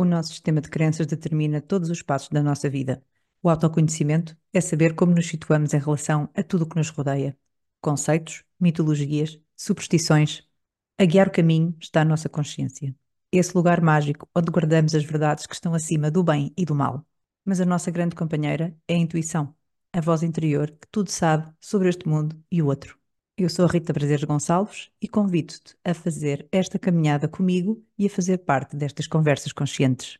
O nosso sistema de crenças determina todos os passos da nossa vida. O autoconhecimento é saber como nos situamos em relação a tudo o que nos rodeia. Conceitos, mitologias, superstições. A guiar o caminho está a nossa consciência. Esse lugar mágico onde guardamos as verdades que estão acima do bem e do mal. Mas a nossa grande companheira é a intuição, a voz interior que tudo sabe sobre este mundo e o outro. Eu sou a Rita Prazeres Gonçalves e convido-te a fazer esta caminhada comigo e a fazer parte destas conversas conscientes.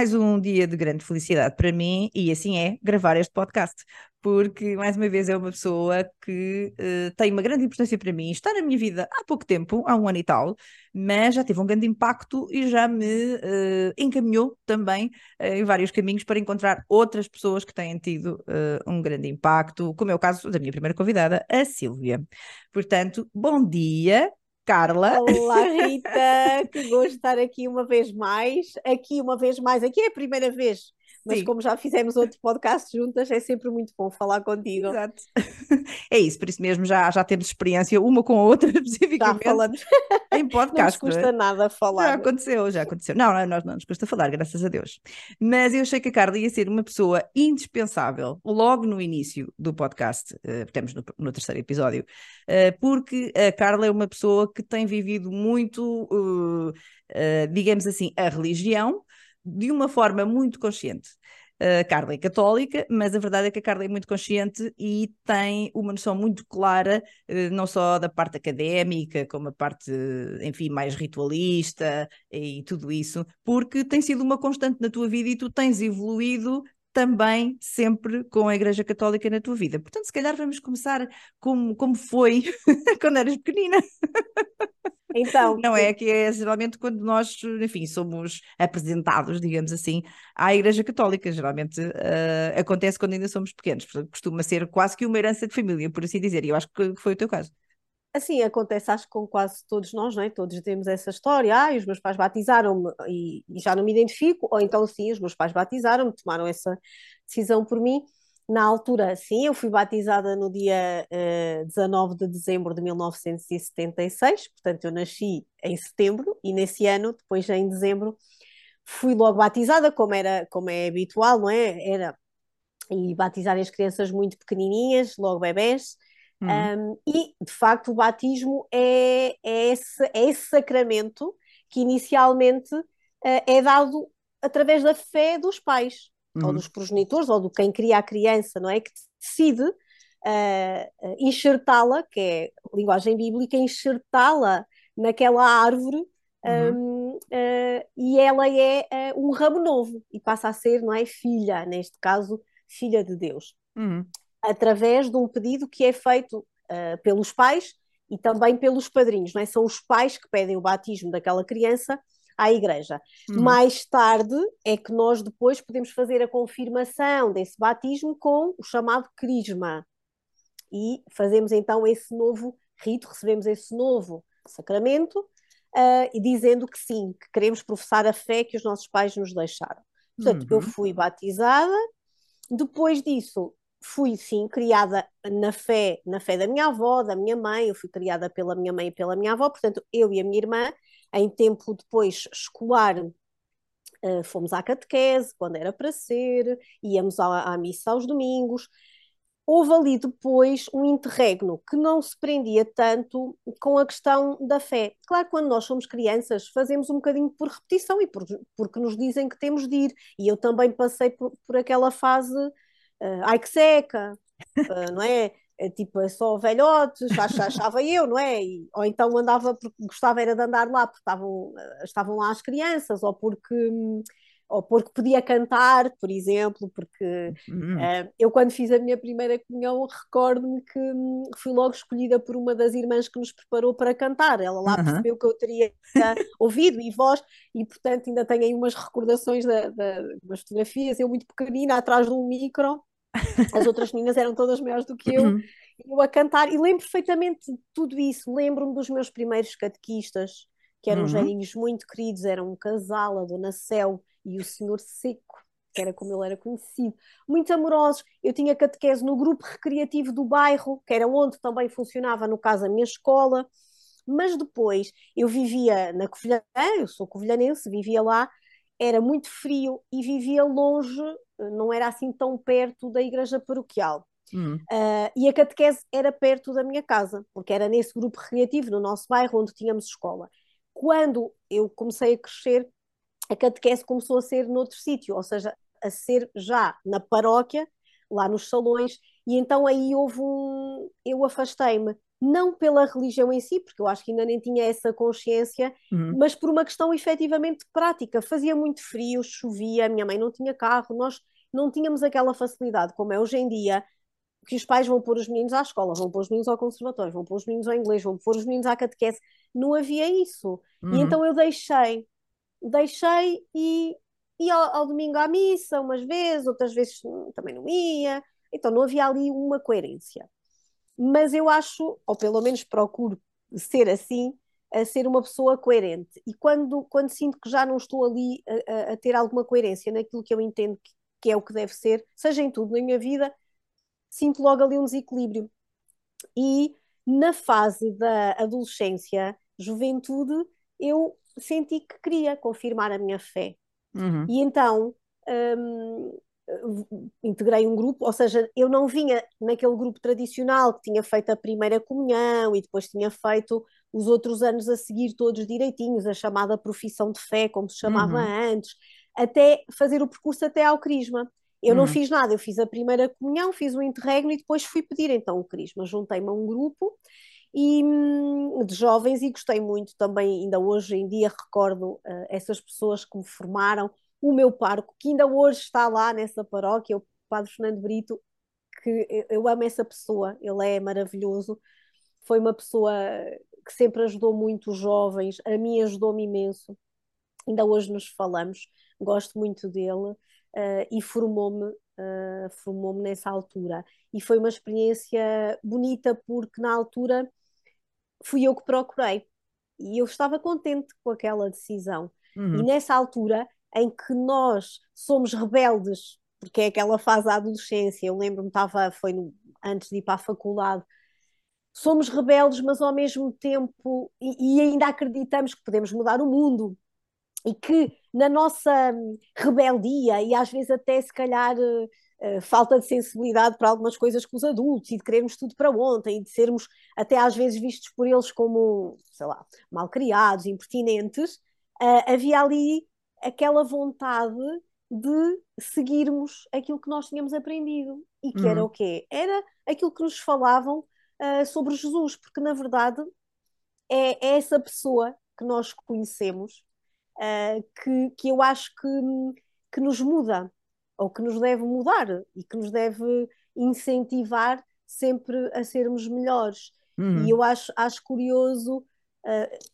Mais um dia de grande felicidade para mim e assim é gravar este podcast, porque mais uma vez é uma pessoa que uh, tem uma grande importância para mim, está na minha vida há pouco tempo, há um ano e tal, mas já teve um grande impacto e já me uh, encaminhou também uh, em vários caminhos para encontrar outras pessoas que têm tido um grande impacto, como é o caso da minha primeira convidada, a Sílvia. Portanto, bom dia, Carla. Olá, Rita, que gosto de estar aqui uma vez mais. Aqui uma vez mais, aqui é a primeira vez mas como já fizemos outro podcast juntas, é sempre muito bom falar contigo. Exato. É isso, por isso mesmo já, já temos experiência uma com a outra, especificamente. Já falamos. Em podcast. Não nos custa é? nada falar. Já aconteceu, já aconteceu. Não, não, nós não nos custa falar, graças a Deus. Mas eu achei que a Carla ia ser uma pessoa indispensável logo no início do podcast, uh, estamos no, no terceiro episódio, uh, porque a Carla é uma pessoa que tem vivido muito, uh, digamos assim, a religião de uma forma muito consciente. A Carla é católica, mas a verdade é que a Carla é muito consciente e tem uma noção muito clara, eh, não só da parte académica, como a parte, enfim, mais ritualista e tudo isso, porque tem sido uma constante na tua vida e tu tens evoluído também sempre com a Igreja Católica na tua vida. Portanto, se calhar vamos começar como, como foi quando eras pequenina. Então, não é que é geralmente quando nós, enfim, somos apresentados, digamos assim, à Igreja Católica. Geralmente uh, acontece quando ainda somos pequenos, portanto, costuma ser quase que uma herança de família, por assim dizer, e eu acho que foi o teu caso. Assim, acontece acho que com quase todos nós, não é? Todos temos essa história, ah, os meus pais batizaram-me e, e já não me identifico, ou então sim, os meus pais batizaram-me, tomaram essa decisão por mim. Na altura, sim, eu fui batizada no dia uh, eh, 19 de dezembro de 1976, portanto eu nasci em setembro e nesse ano, depois em dezembro, fui logo batizada, como, era, como é habitual, não é? Era, e batizarem as crianças muito pequenininhas, logo bebés, uhum. um, e de facto o batismo é, é, esse, é esse sacramento que inicialmente uh, é dado através da fé dos pais uhum. ou dos progenitores, ou do quem cria a criança, não é? Que decide uh, enxertá-la, que é linguagem bíblica, enxertá-la naquela árvore uhum. um, uh, e ela é uh, um ramo novo e passa a ser, não é? Filha, neste caso, filha de Deus. Uhum. Através de um pedido que é feito pelos pais e também pelos padrinhos, não é? São os pais que pedem o batismo daquela criança à igreja. Uhum. Mais tarde é que nós depois podemos fazer a confirmação desse batismo com o chamado crisma. E fazemos então esse novo rito, recebemos esse novo sacramento, uh, e dizendo que sim, que queremos professar a fé que os nossos pais nos deixaram. Portanto, uhum. eu fui batizada, depois disso fui sim criada na fé, na fé da minha avó, da minha mãe, eu fui criada pela minha mãe e pela minha avó, portanto, eu e a minha irmã em tempo depois escolar, uh, fomos à catequese, quando era para ser, íamos à, à missa aos domingos. Houve ali depois um interregno que não se prendia tanto com a questão da fé. Claro, quando nós somos crianças, fazemos um bocadinho por repetição e por, porque nos dizem que temos de ir. E eu também passei por, por aquela fase, uh, ai que seca, uh, não é? É, tipo, é só velhotes, achava eu, não é? E, ou então andava porque gostava era de andar lá porque estavam, estavam lá as crianças, ou porque, ou porque podia cantar, por exemplo, porque Uhum. uh, eu quando fiz a minha primeira comunhão recordo-me que hum, fui logo escolhida por uma das irmãs que nos preparou para cantar, ela lá Uhum. percebeu que eu teria ouvido e voz, e portanto ainda tenho aí umas recordações da, da, umas fotografias, eu muito pequenina atrás de um micro, as outras meninas eram todas maiores do que eu, Uhum. eu a cantar, e lembro perfeitamente de tudo isso, lembro-me dos meus primeiros catequistas, que eram Uhum. velhinhos muito queridos, eram um casal, a Dona Céu e o Senhor Seco, que era como ele era conhecido, muito amorosos. Eu tinha catequese no grupo recreativo do bairro, que era onde também funcionava, no caso, a minha escola, mas depois eu vivia na Covilhã, eu sou covilhanense, vivia lá, era muito frio e vivia longe, não era assim tão perto da igreja paroquial. Uhum. Uh, e a catequese era perto da minha casa, porque era nesse grupo recreativo, no nosso bairro, onde tínhamos escola. Quando eu comecei a crescer, a catequese começou a ser noutro sítio, ou seja, a ser já na paróquia, lá nos salões, e então aí houve um. Eu afastei-me, não pela religião em si, porque eu acho que ainda nem tinha essa consciência, Uhum. mas por uma questão efetivamente prática. Fazia muito frio, chovia, minha mãe não tinha carro, nós não tínhamos aquela facilidade como é hoje em dia, que os pais vão pôr os meninos à escola, vão pôr os meninos ao conservatório, vão pôr os meninos ao inglês, vão pôr os meninos à catequese. Não havia isso. Uhum. E então eu deixei, deixei e ia ao, ao, domingo à missa umas vezes, outras vezes também não ia. Então não havia ali uma coerência. Mas eu acho, ou pelo menos procuro ser assim, a ser uma pessoa coerente. E quando, quando sinto que já não estou ali a, a ter alguma coerência naquilo que eu entendo que, que é o que deve ser, seja em tudo na minha vida, sinto logo ali um desequilíbrio. E na fase da adolescência, juventude, eu senti que queria confirmar a minha fé. Uhum. E então hum, integrei um grupo, ou seja, eu não vinha naquele grupo tradicional que tinha feito a primeira comunhão e depois tinha feito os outros anos a seguir todos direitinhos, a chamada profissão de fé, como se chamava Uhum. antes, até fazer o percurso até ao crisma. Eu não Uhum. fiz nada, eu fiz a primeira comunhão, fiz o interregno e depois fui pedir então o crisma. Juntei-me a um grupo e, hum, de jovens e gostei muito também, ainda hoje em dia recordo uh, essas pessoas que me formaram, o meu parco, que ainda hoje está lá nessa paróquia, o Padre Fernando Brito, que eu, amo essa pessoa, ele é maravilhoso, foi uma pessoa que sempre ajudou muito os jovens, a mim ajudou-me imenso, ainda hoje nos falamos, gosto muito dele. Uh, e formou-me uh, formou-me nessa altura e foi uma experiência bonita porque na altura fui eu que procurei e eu estava contente com aquela decisão Uhum. e nessa altura em que nós somos rebeldes porque é aquela fase da adolescência eu lembro-me estava foi no, antes de ir para a faculdade somos rebeldes mas ao mesmo tempo e, e ainda acreditamos que podemos mudar o mundo e que na nossa rebeldia e às vezes até se calhar uh, falta de sensibilidade para algumas coisas com os adultos e de querermos tudo para ontem e de sermos até às vezes vistos por eles como, sei lá, mal criados, impertinentes, uh, havia ali aquela vontade de seguirmos aquilo que nós tínhamos aprendido e que Uhum. era o quê? Era aquilo que nos falavam uh, sobre Jesus, porque na verdade é, é essa pessoa que nós conhecemos Uh, que, que eu acho que, que nos muda, ou que nos deve mudar e que nos deve incentivar sempre a sermos melhores. Uhum. E eu acho, acho curioso,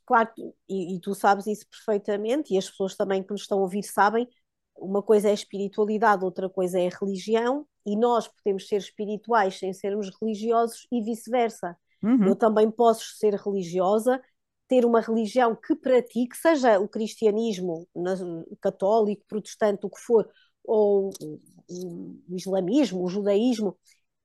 claro, e, e, tu sabes isso perfeitamente, e as pessoas também que nos estão a ouvir sabem, uma coisa é a espiritualidade, outra coisa é a religião, e nós podemos ser espirituais sem sermos religiosos e vice-versa. Uhum. Eu também posso ser religiosa ter uma religião que pratique, seja o cristianismo católico, protestante, o que for, ou o, islamismo, o judaísmo,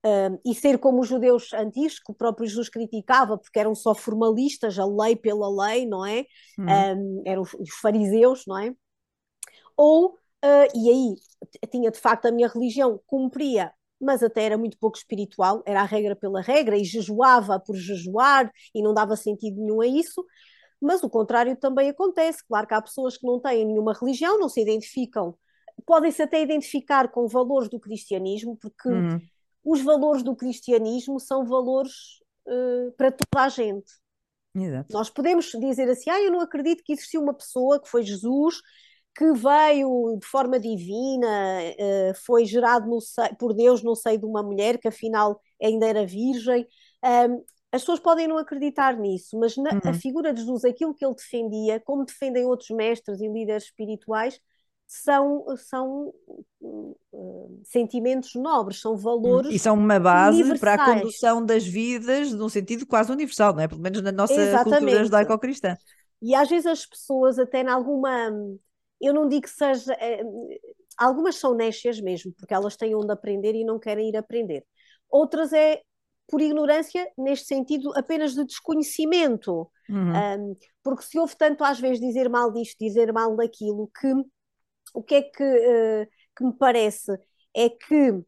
um, e ser como os judeus antigos, que o próprio Jesus criticava, porque eram só formalistas, a lei pela lei, não é? Uhum. Um, eram os, os, fariseus, não é? Ou, uh, e aí tinha de facto a minha religião, cumpria mas até era muito pouco espiritual, era a regra pela regra e jejuava por jejuar e não dava sentido nenhum a isso. Mas o contrário também acontece. Claro que há pessoas que não têm nenhuma religião, não se identificam, podem-se até identificar com valores do cristianismo, porque Uhum. Os valores do cristianismo são valores uh, para toda a gente. Exato. Nós podemos dizer assim: ah, eu não acredito que existiu uma pessoa que foi Jesus, que veio de forma divina, uh, foi gerado seio, por Deus no seio de uma mulher que afinal ainda era virgem. Um, as pessoas podem não acreditar nisso, mas na, uhum. a figura de Jesus, aquilo que ele defendia, como defendem outros mestres e líderes espirituais, são, são uh, sentimentos nobres, são valores. E são uma base para a condução das vidas num sentido quase universal, não é? Pelo menos na nossa Exatamente. cultura judaico-cristã. E às vezes as pessoas, até em alguma. Eu não digo que seja. É, algumas são nécias mesmo, porque elas têm onde aprender e não querem ir aprender. Outras é por ignorância, neste sentido, apenas de desconhecimento. Uhum. Um, porque se houve tanto às vezes dizer mal disto, dizer mal daquilo, que o que é que, uh, que me parece é que uh,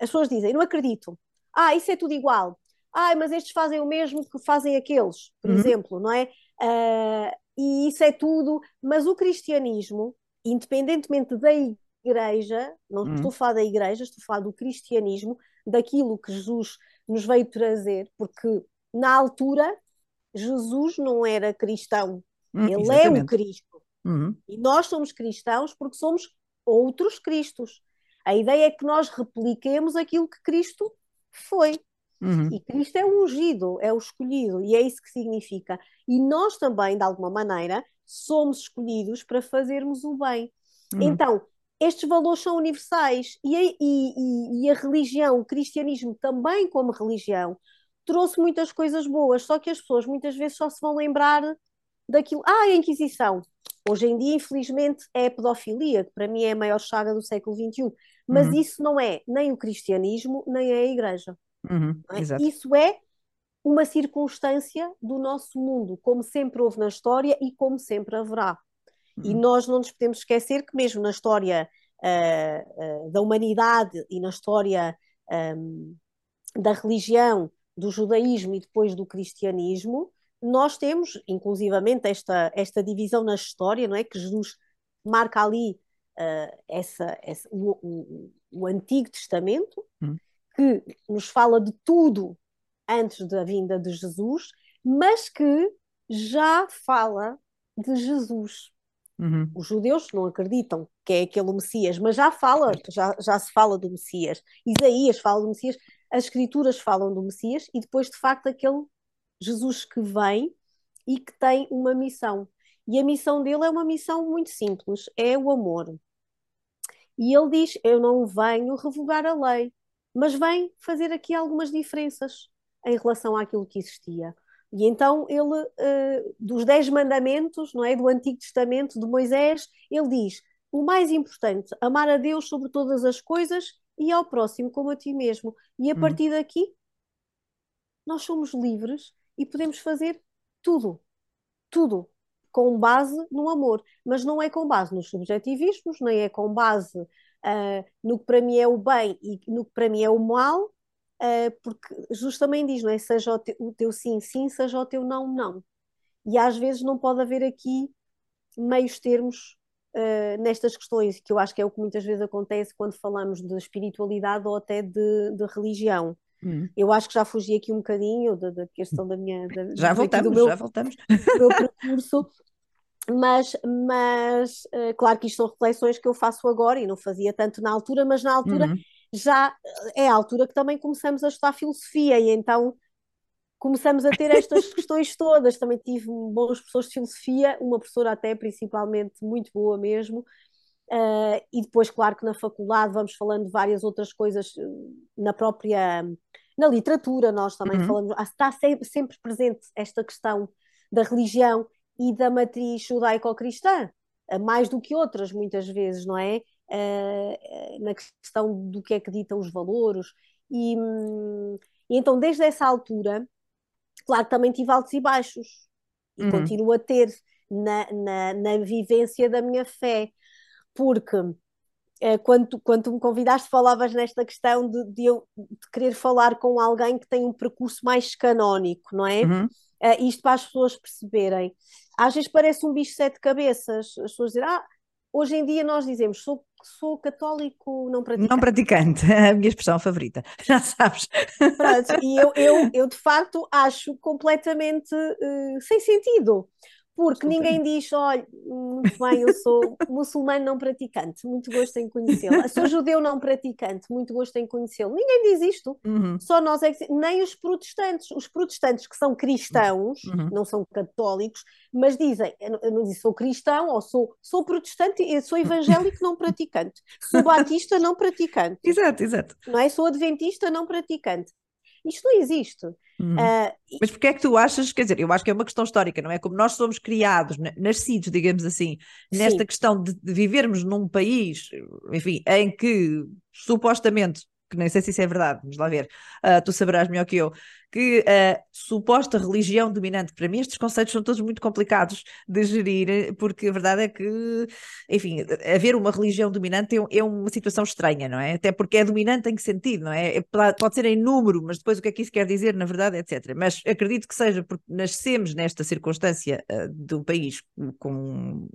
as pessoas dizem, não acredito, ah, isso é tudo igual, ah, mas estes fazem o mesmo que fazem aqueles, por uhum. exemplo, não é? Uh, e isso é tudo, mas o cristianismo, independentemente da igreja, não uhum. estou a falar da igreja, estou a falar do cristianismo, daquilo que Jesus nos veio trazer, porque na altura Jesus não era cristão, hum, ele exatamente. é o Cristo. Uhum. E nós somos cristãos porque somos outros Cristos. A ideia é que nós repliquemos aquilo que Cristo foi. Uhum. E Cristo é o ungido, é o escolhido, e é isso que significa. E nós também, de alguma maneira, somos escolhidos para fazermos o bem. Uhum. Então, estes valores são universais e a, e, e a religião, o cristianismo também como religião, trouxe muitas coisas boas, só que as pessoas muitas vezes só se vão lembrar daquilo. Ah, a Inquisição. Hoje em dia, infelizmente, é a pedofilia, que para mim é a maior chaga do século XXI. Mas uhum. isso não é nem o cristianismo, nem é a igreja. Uhum, é? Isso é uma circunstância do nosso mundo, como sempre houve na história e como sempre haverá. E uhum. nós não nos podemos esquecer que, mesmo na história uh, uh, da humanidade e na história um, da religião, do judaísmo e depois do cristianismo, nós temos, inclusivamente, esta, esta divisão na história, não é? Que Jesus marca ali uh, essa, essa o, o, o, Antigo Testamento, hum. que nos fala de tudo antes da vinda de Jesus, mas que já fala de Jesus. Uhum. Os judeus não acreditam que é aquele Messias, mas já fala, já, já se fala do Messias. Isaías fala do Messias, as escrituras falam do Messias e depois, de facto, aquele Jesus que vem e que tem uma missão. E a missão dele é uma missão muito simples, é o amor. E ele diz: Eu não venho revogar a lei, mas vem fazer aqui algumas diferenças em relação àquilo que existia. E então ele, uh, dos dez mandamentos, não é, do Antigo Testamento de Moisés, ele diz: o mais importante, amar a Deus sobre todas as coisas e ao próximo como a ti mesmo. E a hum. partir daqui, nós somos livres e podemos fazer tudo, tudo, com base no amor. Mas não é com base nos subjetivismos, nem é com base uh, no que para mim é o bem e no que para mim é o mal, uh, porque justamente diz, não é? Seja o, te, o teu sim, sim, seja o teu não, não. E às vezes não pode haver aqui meios termos uh, nestas questões, que eu acho que é o que muitas vezes acontece quando falamos de espiritualidade ou até de, de religião. Hum. Eu acho que já fugi aqui um bocadinho da, da questão da minha. Da, já voltamos, meu, já voltamos. Do meu percurso, mas, mas uh, claro que isto são reflexões que eu faço agora e não fazia tanto na altura, mas na altura. Uhum já é a altura que também começamos a estudar filosofia e então começamos a ter estas questões todas. Também tive bons professores de filosofia, uma professora até principalmente muito boa mesmo. Uh, e depois, claro que na faculdade vamos falando de várias outras coisas eh, na própria na literatura, nós também uhum. falamos, ah, está sempre, sempre presente esta questão da religião e da matriz judaico-cristã, mais do que outras, muitas vezes, não é? uh, na questão do que é que ditam os valores. E, e, então, desde essa altura, claro que também tive altos e baixos, e uhum. continuo a ter na, na, na, vivência da minha fé, porque uh, quando, quando me convidaste, falavas nesta questão de, de, eu de querer falar com alguém que tem um percurso mais canónico, não é? Uhum. Uh, isto para as pessoas perceberem. Às vezes parece um bicho de sete cabeças, as pessoas dizem, ah, hoje em dia nós dizemos, sou sou católico não praticante. Não praticante, a minha expressão favorita, já sabes. Pronto, e eu, eu, eu de facto acho completamente uh, sem sentido, porque ninguém diz, olha, muito bem, eu sou muçulmano não praticante, muito gosto em conhecê-lo. Sou judeu não praticante, muito gosto em conhecê-lo. Ninguém diz isto. Uhum. Só nós é que, nem os protestantes. Os protestantes que são cristãos, uhum. não são católicos, mas dizem, eu não disse sou cristão ou sou, sou protestante, eu sou evangélico não praticante, sou batista não praticante. Exato, exato. Não é? Sou adventista não praticante. Isto não existe. Uhum. Uh, Mas porquê é que tu achas, quer dizer, eu acho que é uma questão histórica, não é? Como nós somos criados, nascidos, digamos assim, nesta Sim. questão de, de, vivermos num país, enfim, em que supostamente que nem sei se isso é verdade, vamos lá ver, uh, tu saberás melhor que eu, que a suposta religião dominante, para mim estes conceitos são todos muito complicados de gerir, porque a verdade é que, enfim, haver uma religião dominante é, é uma situação estranha, não é? Até porque é dominante em que sentido, não é? é? Pode ser em número, mas depois o que é que isso quer dizer, na verdade, etc. Mas acredito que seja porque nascemos nesta circunstância uh, do país com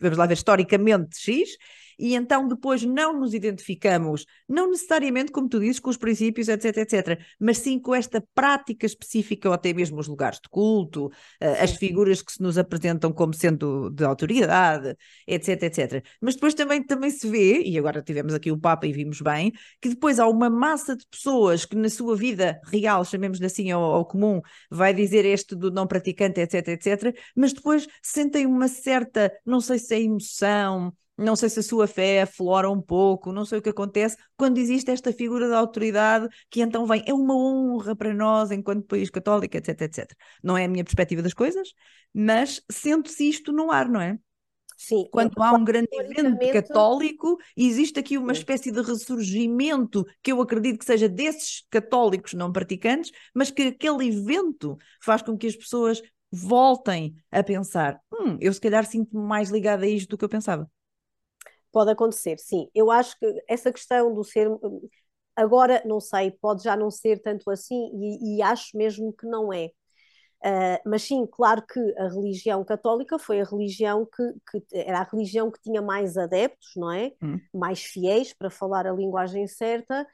vamos lá ver, historicamente X, e então depois não nos identificamos, não necessariamente, como tu dizes, com os princípios, etc, etc, mas sim com esta prática específica ou até mesmo os lugares de culto, uh, as figuras que se nos apresentam como sendo de autoridade, etc, etc. Mas depois também, também se vê, e agora tivemos aqui o Papa e vimos bem, que depois há uma massa de pessoas que na sua vida real, chamemos-lhe assim, ao, ao comum, vai dizer este do não praticante, etc, etc, mas depois sentem uma certa, não sei se é emoção, não sei se a sua fé aflora um pouco, não sei o que acontece, quando existe esta figura da autoridade que então vem, é uma honra para nós enquanto país católico, etc, etc. Não é a minha perspectiva das coisas, mas sente-se isto no ar, não é? Sim. Quando há um grande evento católico, existe aqui uma espécie de ressurgimento que eu acredito que seja desses católicos não praticantes, mas que aquele evento faz com que as pessoas voltem a pensar: hum, eu se calhar sinto-me mais ligada a isto do que eu pensava. Pode acontecer, sim. Eu acho que essa questão do ser. Agora, não sei, pode já não ser tanto assim, e, e acho mesmo que não é. Uh, mas sim, claro que a religião católica foi a religião que, que era a religião que tinha mais adeptos, não é? Hum. Mais fiéis, para falar a linguagem certa.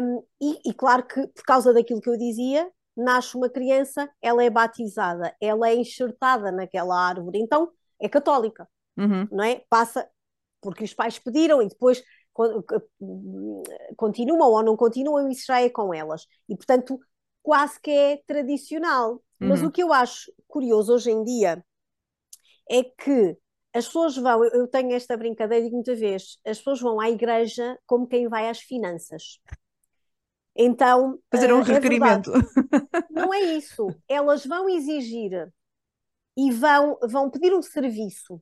Um, e, e, claro que, por causa daquilo que eu dizia, nasce uma criança, ela é batizada, ela é enxertada naquela árvore, então é católica, uhum. não é? Passa, porque os pais pediram e depois continuam ou não continuam, isso já é com elas. E, portanto, quase que é tradicional. Uhum. Mas o que eu acho curioso hoje em dia é que as pessoas vão, eu tenho esta brincadeira de muita vez, as pessoas vão à igreja como quem vai às finanças. Então. Fazer um uh, requerimento. É não é isso. Elas vão exigir e vão, vão pedir um serviço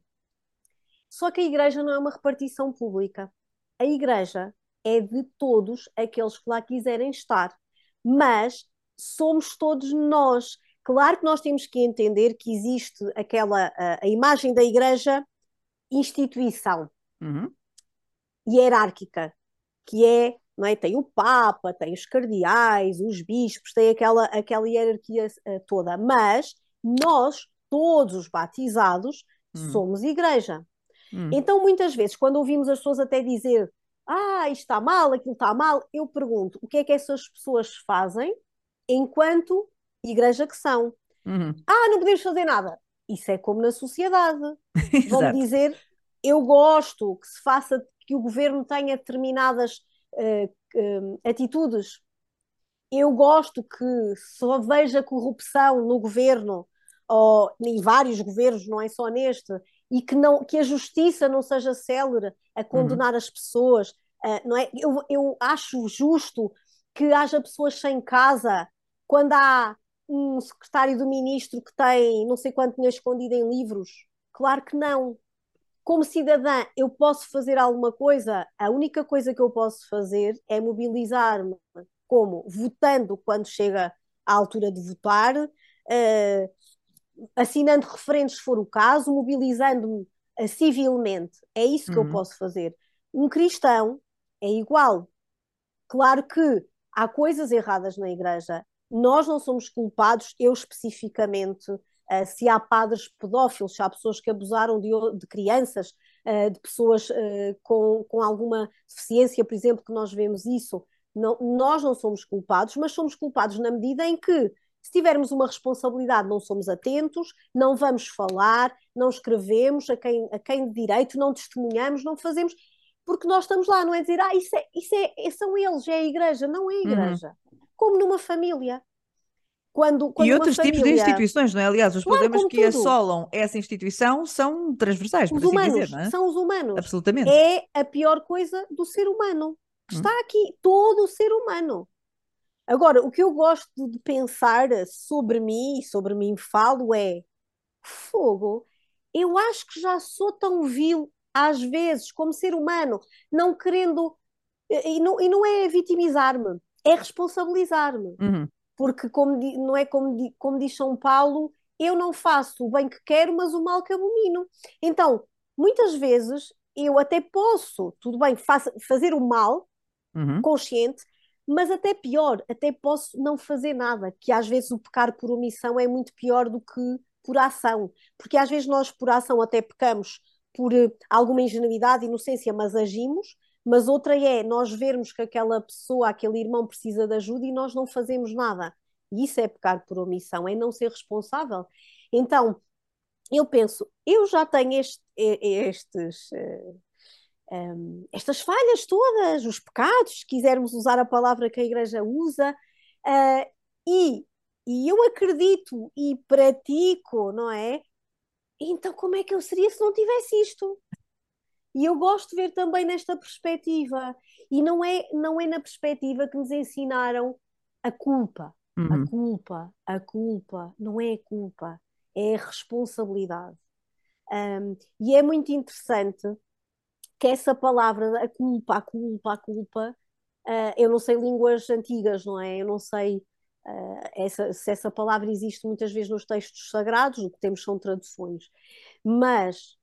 só que a igreja não é uma repartição pública. A igreja é de todos aqueles que lá quiserem estar. Mas somos todos nós. Claro que nós temos que entender que existe aquela a, a imagem da igreja instituição uhum. hierárquica, que é, não é, tem o Papa, tem os cardeais, os bispos, tem aquela, aquela hierarquia uh, toda, mas nós, todos os batizados, uhum. somos igreja. Hum. Então, muitas vezes, quando ouvimos as pessoas até dizer ah, isto está mal, aquilo está mal, eu pergunto o que é que essas pessoas fazem enquanto igreja que são. Uhum. Ah, não podemos fazer nada. Isso é como na sociedade. Vão dizer, eu gosto que se faça, que o governo tenha determinadas uh, uh, atitudes. Eu gosto que só veja corrupção no governo, ou em vários governos, não é só neste, e que, não, que a justiça não seja célere a condenar uhum. as pessoas. Uh, não é? eu, eu acho justo que haja pessoas sem casa quando há um secretário do ministro que tem não sei quanto dinheiro escondido em livros. Claro que não. Como cidadã, eu posso fazer alguma coisa? A única coisa que eu posso fazer é mobilizar-me, como votando quando chega à altura de votar, uh, assinando referentes se for o caso, mobilizando-me civilmente. É isso que uhum. eu posso fazer. Um cristão é igual. Claro que há coisas erradas na igreja. Nós não somos culpados, eu especificamente, uh, se há padres pedófilos, se há pessoas que abusaram de, de crianças, uh, de pessoas uh, com, com alguma deficiência, por exemplo, que nós vemos isso. Não, nós não somos culpados, mas somos culpados na medida em que Se tivermos uma responsabilidade, não somos atentos, não vamos falar, não escrevemos a quem, a quem de direito, não testemunhamos, não fazemos, porque nós estamos lá, não é dizer, ah, isso, é, isso é, são eles, é a igreja, não é a uhum. igreja. Uhum. Como numa família. Quando, quando e outros família... tipos de instituições, não é? Aliás, os claro, problemas que tudo. assolam essa instituição são transversais, os por assim humanos, dizer, não é? São os humanos. Absolutamente. É a pior coisa do ser humano, hum. está aqui, todo o ser humano. Agora, o que eu gosto de pensar sobre mim, e sobre mim falo, é fogo. Eu acho que já sou tão vil, às vezes, como ser humano, não querendo. E não, e não é vitimizar-me, é responsabilizar-me. Uhum. Porque, como, não é como, como diz São Paulo, eu não faço o bem que quero, mas o mal que abomino. Então, muitas vezes eu até posso, tudo bem, fazer o mal uhum. consciente, mas até pior, até posso não fazer nada, que às vezes o pecar por omissão é muito pior do que por ação, porque às vezes nós por ação até pecamos por uh, alguma ingenuidade, inocência, mas agimos, mas outra é nós vermos que aquela pessoa, aquele irmão precisa de ajuda e nós não fazemos nada. E isso é pecar por omissão, é não ser responsável. Então, eu penso, eu já tenho este, estes, uh, um, estas falhas todas, os pecados, se quisermos usar a palavra que a Igreja usa, uh, e, e eu acredito e pratico, não é? Então, como é que eu seria se não tivesse isto? E eu gosto de ver também nesta perspectiva. E não é, não é na perspectiva que nos ensinaram a culpa. Uhum. A culpa, a culpa. Não é a culpa, é a responsabilidade. Um, e é muito interessante que essa palavra, a culpa, a culpa, a culpa, uh, eu não sei línguas antigas, não é? Eu não sei uh, essa, se essa palavra existe muitas vezes nos textos sagrados, o que temos são traduções. Mas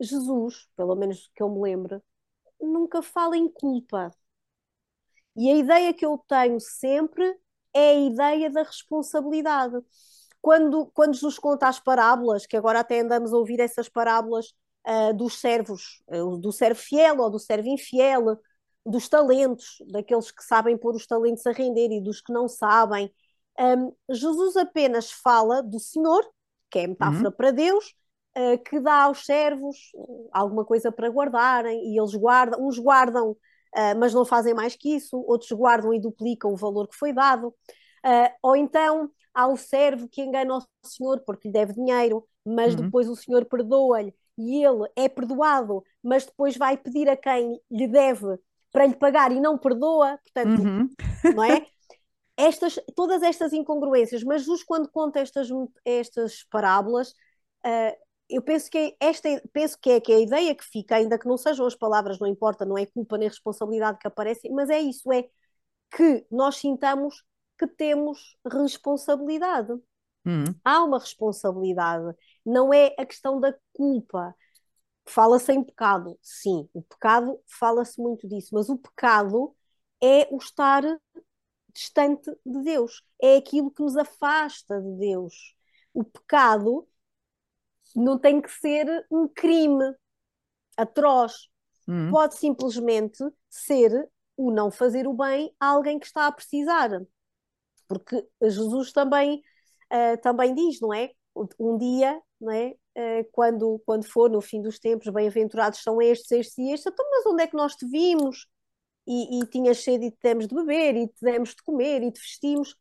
Jesus, pelo menos que eu me lembro, nunca fala em culpa. E a ideia que eu tenho sempre é a ideia da responsabilidade. Quando, quando Jesus conta as parábolas, que agora até andamos a ouvir essas parábolas uh, dos servos, uh, do servo fiel ou do servo infiel, dos talentos, daqueles que sabem pôr os talentos a render e dos que não sabem. Um, Jesus apenas fala do Senhor, que é metáfora uhum. para Deus, uh, que dá aos servos alguma coisa para guardarem e eles guardam, uns guardam, mas não fazem mais que isso, outros guardam e duplicam o valor que foi dado. ou então há o servo que engana o Senhor porque lhe deve dinheiro, mas uhum. depois o Senhor perdoa-lhe e ele é perdoado, mas depois vai pedir a quem lhe deve para lhe pagar e não perdoa, portanto, uhum. não é? Estas, todas estas incongruências, mas Jesus quando conta estas, estas parábolas, uh, eu penso que é esta penso que é que é a ideia que fica, ainda que não sejam as palavras, não importa, não é culpa nem responsabilidade que aparecem, mas é isso, é que nós sintamos que temos responsabilidade. Uhum. Há uma responsabilidade, não é a questão da culpa. Fala-se em pecado, sim, o pecado fala-se muito disso, mas o pecado é o estar distante de Deus, é aquilo que nos afasta de Deus. O pecado não tem que ser um crime atroz, uhum. pode simplesmente ser o não fazer o bem a alguém que está a precisar. Porque Jesus também uh, também diz, não é? Um dia, não é? Uh, quando, quando for no fim dos tempos, bem-aventurados são estes, estes e estes, então, mas onde é que nós te vimos? E, e tinhas sede e te demos de beber, e te demos de comer, e te vestimos.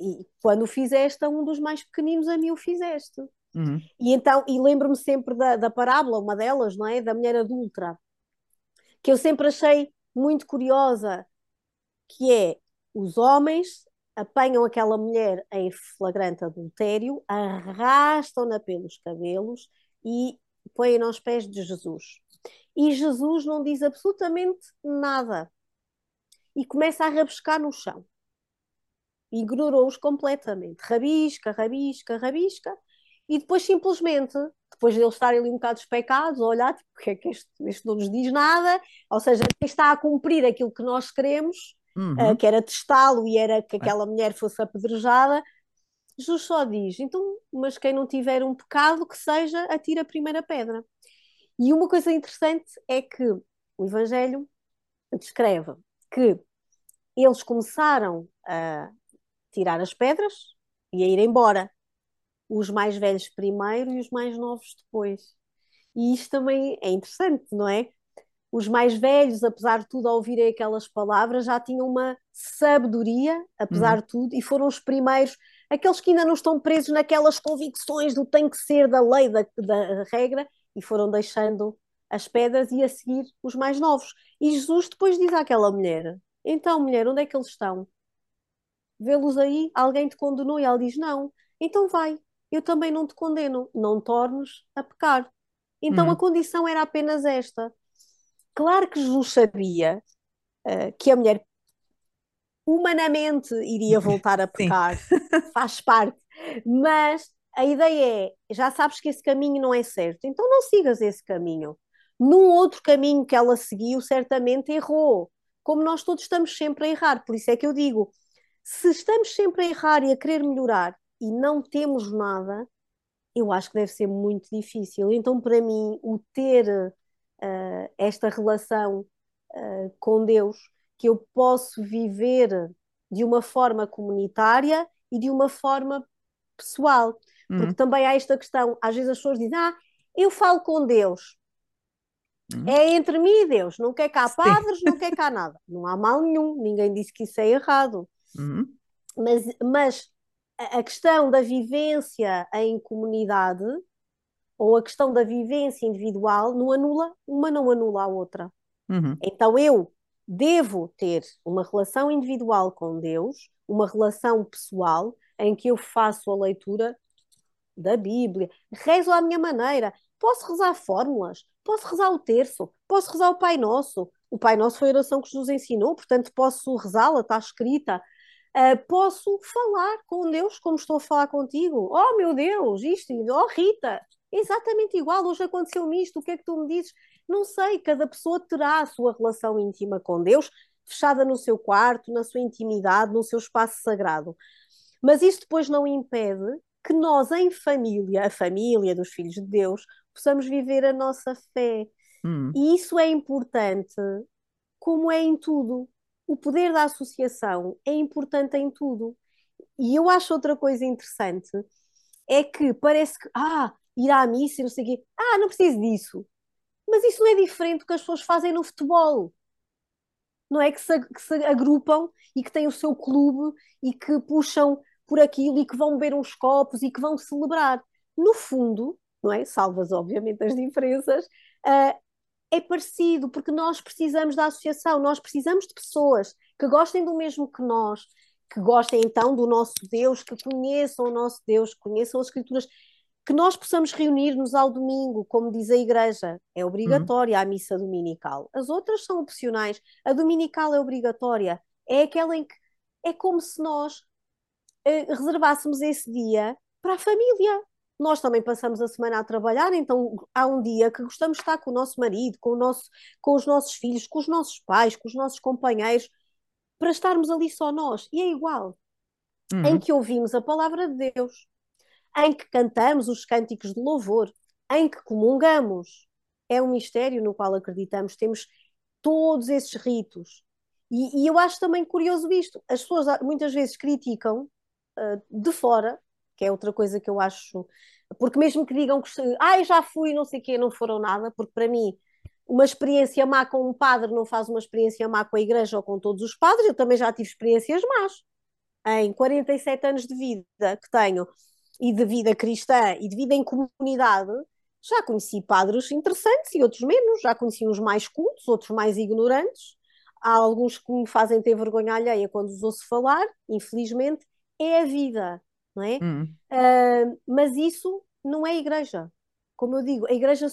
E quando o fizeste a um dos mais pequeninos, a mim o fizeste. Uhum. E então, e lembro-me sempre da, da parábola, uma delas, não é? Da mulher adulta, que eu sempre achei muito curiosa, que é os homens apanham aquela mulher em flagrante adultério, arrastam-na pelos cabelos e põem-na aos pés de Jesus. E Jesus não diz absolutamente nada e começa a rabiscar no chão. Ignorou-os completamente. Rabisca, rabisca, rabisca. E depois simplesmente, depois de eles estarem ali um bocado despecados, a olhar, tipo, porque é que este, este não nos diz nada, ou seja, quem está a cumprir aquilo que nós queremos, uhum. uh, que era testá-lo e era que aquela mulher fosse apedrejada. Jesus só diz: então, mas quem não tiver um pecado, que seja, atira a primeira pedra. E uma coisa interessante é que o Evangelho descreve que eles começaram a tirar as pedras ia ir embora. Os mais velhos primeiro e os mais novos depois. E isto também é interessante, não é? Os mais velhos, apesar de tudo, ao ouvirem aquelas palavras, já tinham uma sabedoria, apesar uhum. de tudo, e foram os primeiros, aqueles que ainda não estão presos naquelas convicções do tem que ser, da lei, da, da regra, e foram deixando as pedras e a seguir os mais novos. E Jesus depois diz àquela mulher: Então, mulher, onde é que eles estão? Vê-los aí? Alguém te condenou? E ela diz: Não. Então vai, eu também não te condeno, não tornes a pecar. Então a uhum. condição era apenas esta. Claro que Jesus sabia uh, que a mulher humanamente iria voltar a pecar, faz parte, mas a ideia é: já sabes que esse caminho não é certo, então não sigas esse caminho. Num outro caminho que ela seguiu, certamente errou, como nós todos estamos sempre a errar. Por isso é que eu digo: se estamos sempre a errar e a querer melhorar e não temos nada, eu acho que deve ser muito difícil. Então, para mim, o ter uh, esta relação uh, com Deus, que eu posso viver de uma forma comunitária e de uma forma pessoal. Uhum. Porque também há esta questão, às vezes as pessoas dizem, ah, eu falo com Deus. Uhum. É entre mim e Deus, não quer cá Sim. padres, não quer cá nada. Não há mal nenhum, ninguém disse que isso é errado. Uhum. Mas, mas a questão da vivência em comunidade ou a questão da vivência individual não anula, uma não anula a outra. Uhum. Então eu devo ter uma relação individual com Deus, uma relação pessoal, em que eu faço a leitura da Bíblia, rezo à minha maneira, posso rezar fórmulas, posso rezar o terço, posso rezar o Pai Nosso. O Pai Nosso foi a oração que Jesus ensinou, portanto posso rezá-la, está escrita. Uh, posso falar com Deus como estou a falar contigo. Oh meu Deus, isto, oh Rita, exatamente igual, hoje aconteceu-me isto, o que é que tu me dizes? Não sei, cada pessoa terá a sua relação íntima com Deus, fechada no seu quarto, na sua intimidade, no seu espaço sagrado. Mas isso depois não impede que nós, em família, a família dos filhos de Deus, possamos viver a nossa fé. Hum. E isso é importante, como é em tudo. O poder da associação é importante em tudo. E eu acho outra coisa interessante é que parece que, ah, ir à missa e não sei o quê, ah, não preciso disso. Mas isso não é diferente do que as pessoas fazem no futebol. Não é que se, que se agrupam e que têm o seu clube e que puxam por aquilo e que vão beber uns copos e que vão celebrar. No fundo, não é? Salvas, obviamente, as diferenças, uh, é parecido, porque nós precisamos da associação, nós precisamos de pessoas que gostem do mesmo que nós, que gostem então do nosso Deus, que conheçam o nosso Deus, que conheçam as Escrituras, que nós possamos reunir-nos ao domingo, como diz a Igreja, é obrigatória uhum. a missa dominical. As outras são opcionais, a dominical é obrigatória, é aquela em que é como se nós eh, reservássemos esse dia para a família. Nós também passamos a semana a trabalhar, então há um dia que gostamos de estar com o nosso marido, com, o nosso, com os nossos filhos, com os nossos pais, com os nossos companheiros, para estarmos ali só nós. E é igual. Uhum. Em que ouvimos a palavra de Deus, em que cantamos os cânticos de louvor, em que comungamos. É um mistério no qual acreditamos, temos todos esses ritos. E, e eu acho também curioso isto. As pessoas muitas vezes criticam uh, de fora, que é outra coisa que eu acho. Porque mesmo que digam que ah, já fui, não sei o quê, não foram nada, porque para mim uma experiência má com um padre não faz uma experiência má com a igreja ou com todos os padres. Eu também já tive experiências más. Em 47 anos de vida que tenho, e de vida cristã e de vida em comunidade, já conheci padres interessantes e outros menos, já conheci uns mais cultos, outros mais ignorantes. Há alguns que me fazem ter vergonha alheia quando os ouço falar, infelizmente, é a vida, não é? Hum. Uh, mas isso não é igreja. Como eu digo, a igreja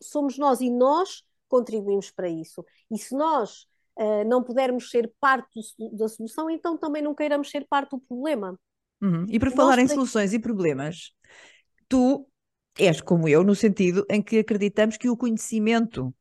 somos nós e nós contribuímos para isso. E se nós uh, não pudermos ser parte do, da solução, então também não queiramos ser parte do problema. Uhum. E por falar em soluções e problemas, tu és como eu, no sentido em que acreditamos que o conhecimento,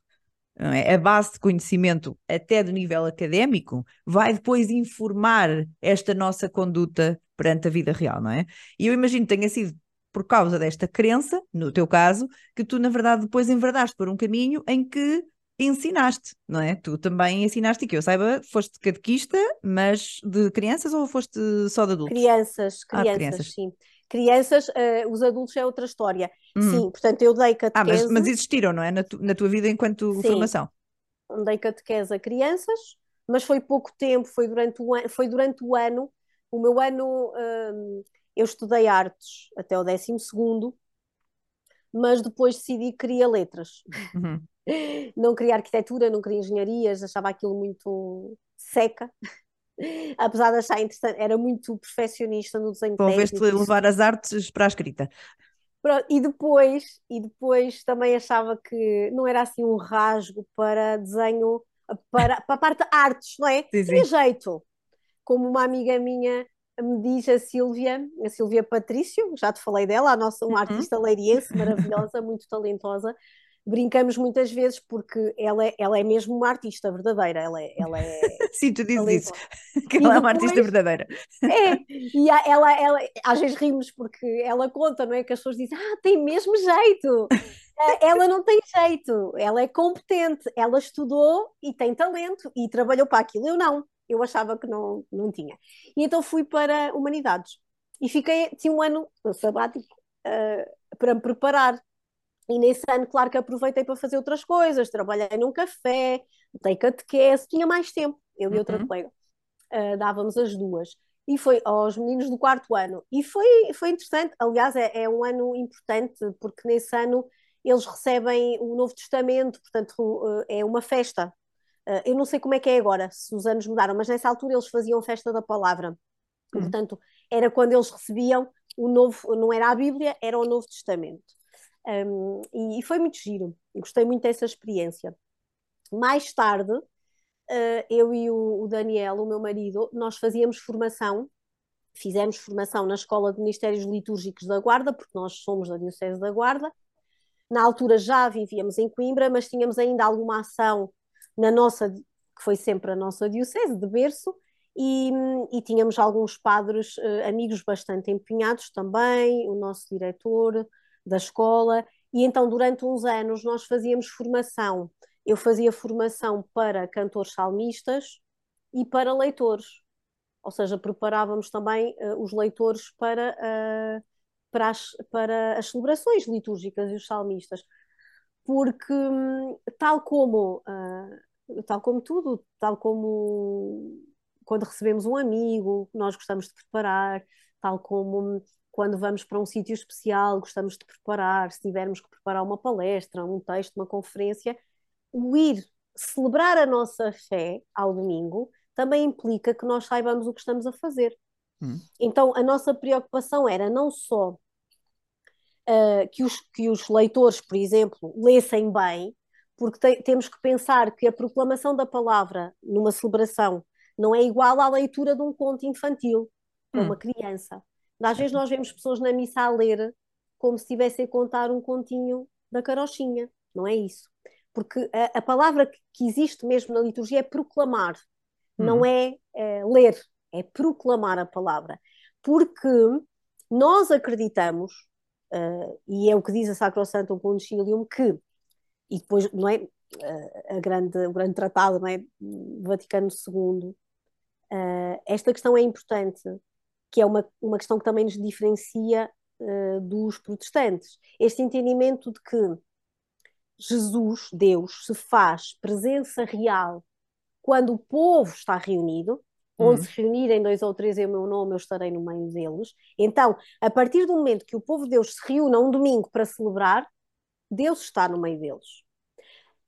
é? a base de conhecimento, até do nível académico, vai depois informar esta nossa conduta perante a vida real, não é? E eu imagino que tenha sido por causa desta crença, no teu caso, que tu, na verdade, depois enverdaste por um caminho em que ensinaste, não é? Tu também ensinaste, e que eu saiba, foste catequista, mas de crianças ou foste só de adultos? Crianças, crianças, Ah, crianças. sim. Crianças, eh, os adultos é outra história. Uhum. Sim, portanto, eu dei Ah, mas, catequese, mas existiram, não é? Na, tu- na tua vida enquanto Sim. formação. dei catequese a crianças, mas foi pouco tempo, foi durante o, an- foi durante o ano. O meu ano, hum, eu estudei artes até o décimo segundo, mas depois decidi que queria letras. Uhum. Não queria arquitetura, não queria engenharias, achava aquilo muito seca. Apesar de achar interessante, era muito perfeccionista no desenho Conveste técnico. levar as artes para a escrita. Pronto, e depois, e depois também achava que não era assim um rasgo para desenho, para, para a parte de artes, não é? Sim, Tinha jeito. Como uma amiga minha me diz, a Sílvia, a Sílvia Patrício, já te falei dela, a nossa, uma Uhum. artista leiriense maravilhosa, muito talentosa. Brincamos muitas vezes porque ela é, ela é mesmo uma artista verdadeira, ela é, ela é Sim, tu dizes isso, que ela é uma artista verdadeira. É, e ela, ela, às vezes rimos porque ela conta, não é? Que as pessoas dizem, ah, tem mesmo jeito. Eh, Ela não tem jeito, ela é competente, ela estudou e tem talento e trabalhou para aquilo. Eu não, eu achava que não, não tinha. E então fui para Humanidades e fiquei, tinha um ano sabático eh, para me preparar. E nesse ano, claro que aproveitei para fazer outras coisas, trabalhei num café, dei catequese, tinha mais tempo, eu e outra Uhum. colega uh, dávamos as duas. E foi aos meninos do quarto ano. E foi, foi interessante. Aliás, é, é um ano importante, porque nesse ano eles recebem o Novo Testamento, portanto, uh, é uma festa. Uh, eu não sei como é que é agora, se os anos mudaram, mas nessa altura eles faziam festa da palavra. E, Hum. portanto, era quando eles recebiam o novo, não era a Bíblia, era o Novo Testamento. Um, e, e foi muito giro. Gostei muito dessa experiência. Mais tarde, Uh, eu e o, o Daniel, o meu marido, nós fazíamos formação, fizemos formação na Escola de Ministérios Litúrgicos da Guarda, porque nós somos da Diocese da Guarda. Na altura já vivíamos em Coimbra, mas tínhamos ainda alguma ação na nossa, que foi sempre a nossa Diocese, de berço, e, e tínhamos alguns padres, uh, amigos bastante empenhados também, o nosso diretor da escola, e então durante uns anos nós fazíamos formação eu fazia formação para cantores salmistas e para leitores. Ou seja, preparávamos também uh, os leitores para, uh, para, as, para as celebrações litúrgicas e os salmistas. Porque, um, tal como, uh, tal como tudo, tal como quando recebemos um amigo, nós gostamos de preparar, tal como quando vamos para um sítio especial, gostamos de preparar, se tivermos que preparar uma palestra, um texto, uma conferência, o ir celebrar a nossa fé ao domingo também implica que nós saibamos o que estamos a fazer. Hum. Então, a nossa preocupação era não só uh, que, os, que os leitores, por exemplo, lessem bem, porque te, temos que pensar que a proclamação da palavra numa celebração não é igual à leitura de um conto infantil para Hum. uma criança. Às vezes nós vemos pessoas na missa a ler como se estivessem a contar um continho da carochinha. Não é isso porque a, a, palavra que existe mesmo na liturgia é proclamar, Hum. não é, é, ler, é proclamar a palavra. Porque nós acreditamos, uh, e é o que diz a Sacrosantum Concilium, que, e depois, não é, uh, a grande, o grande tratado, não é, Vaticano II, uh, esta questão é importante, que é uma, uma questão que também nos diferencia dos protestantes. Este entendimento de que Jesus, Deus, se faz presença real quando o povo está reunido, onde Hum. se reunirem dois ou três em meu nome, eu estarei no meio deles. Então, a partir do momento que o povo de Deus se reúne um domingo para celebrar, Deus está no meio deles.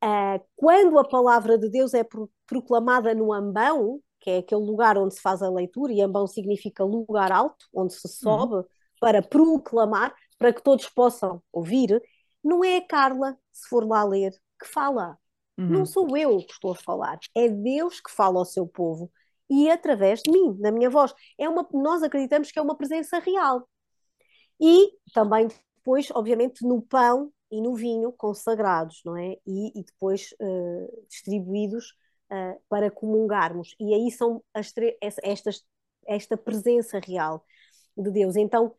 Uh, quando a palavra de Deus é pro proclamada no ambão, que é aquele lugar onde se faz a leitura, e ambão significa lugar alto, onde se sobe uhum. para proclamar, para que todos possam ouvir, não é a Carla, se for lá ler, que fala. Uhum. Não sou eu que estou a falar. É Deus que fala ao seu povo. E através de mim, da minha voz. É uma, nós acreditamos que é uma presença real. E também depois, obviamente, no pão e no vinho consagrados, não é? E, e depois uh, distribuídos uh, para comungarmos. E aí são as estas, esta presença real de Deus. Então,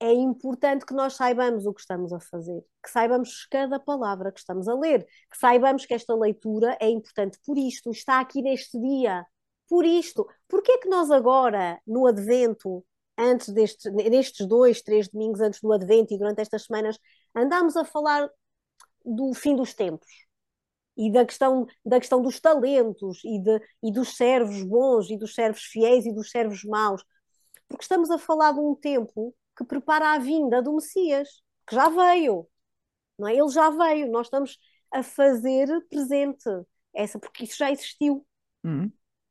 é importante que nós saibamos o que estamos a fazer, que saibamos cada palavra que estamos a ler, que saibamos que esta leitura é importante por isto, está aqui neste dia, por isto. Porquê é que nós agora, no Advento, antes destes, nestes dois, três domingos antes do Advento e durante estas semanas, andamos a falar do fim dos tempos e da questão, da questão dos talentos e, de, e dos servos bons e dos servos fiéis e dos servos maus, porque estamos a falar de um tempo que prepara a vinda do Messias, que já veio, não é? Ele já veio, nós estamos a fazer presente essa, porque isso já existiu. Uhum.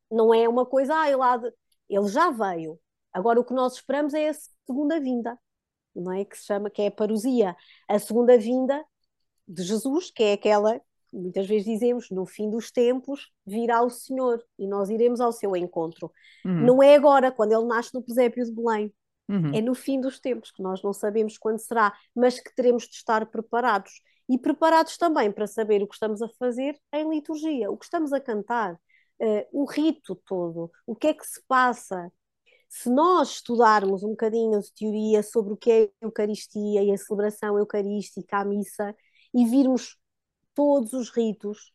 Não é uma coisa, ah, ele, de... ele já veio. Agora o que nós esperamos é a segunda vinda, não é? Que se chama, que é a parousia. A segunda vinda de Jesus, que é aquela muitas vezes dizemos, no fim dos tempos virá o Senhor e nós iremos ao seu encontro. Uhum. Não é agora, quando ele nasce no presépio de Belém. Uhum. É no fim dos tempos, que nós não sabemos quando será, mas que teremos de estar preparados. E preparados também para saber o que estamos a fazer em liturgia, o que estamos a cantar, uh, o rito todo, o que é que se passa. Se nós estudarmos um bocadinho de teoria sobre o que é a Eucaristia e a celebração eucarística, a missa, e virmos todos os ritos,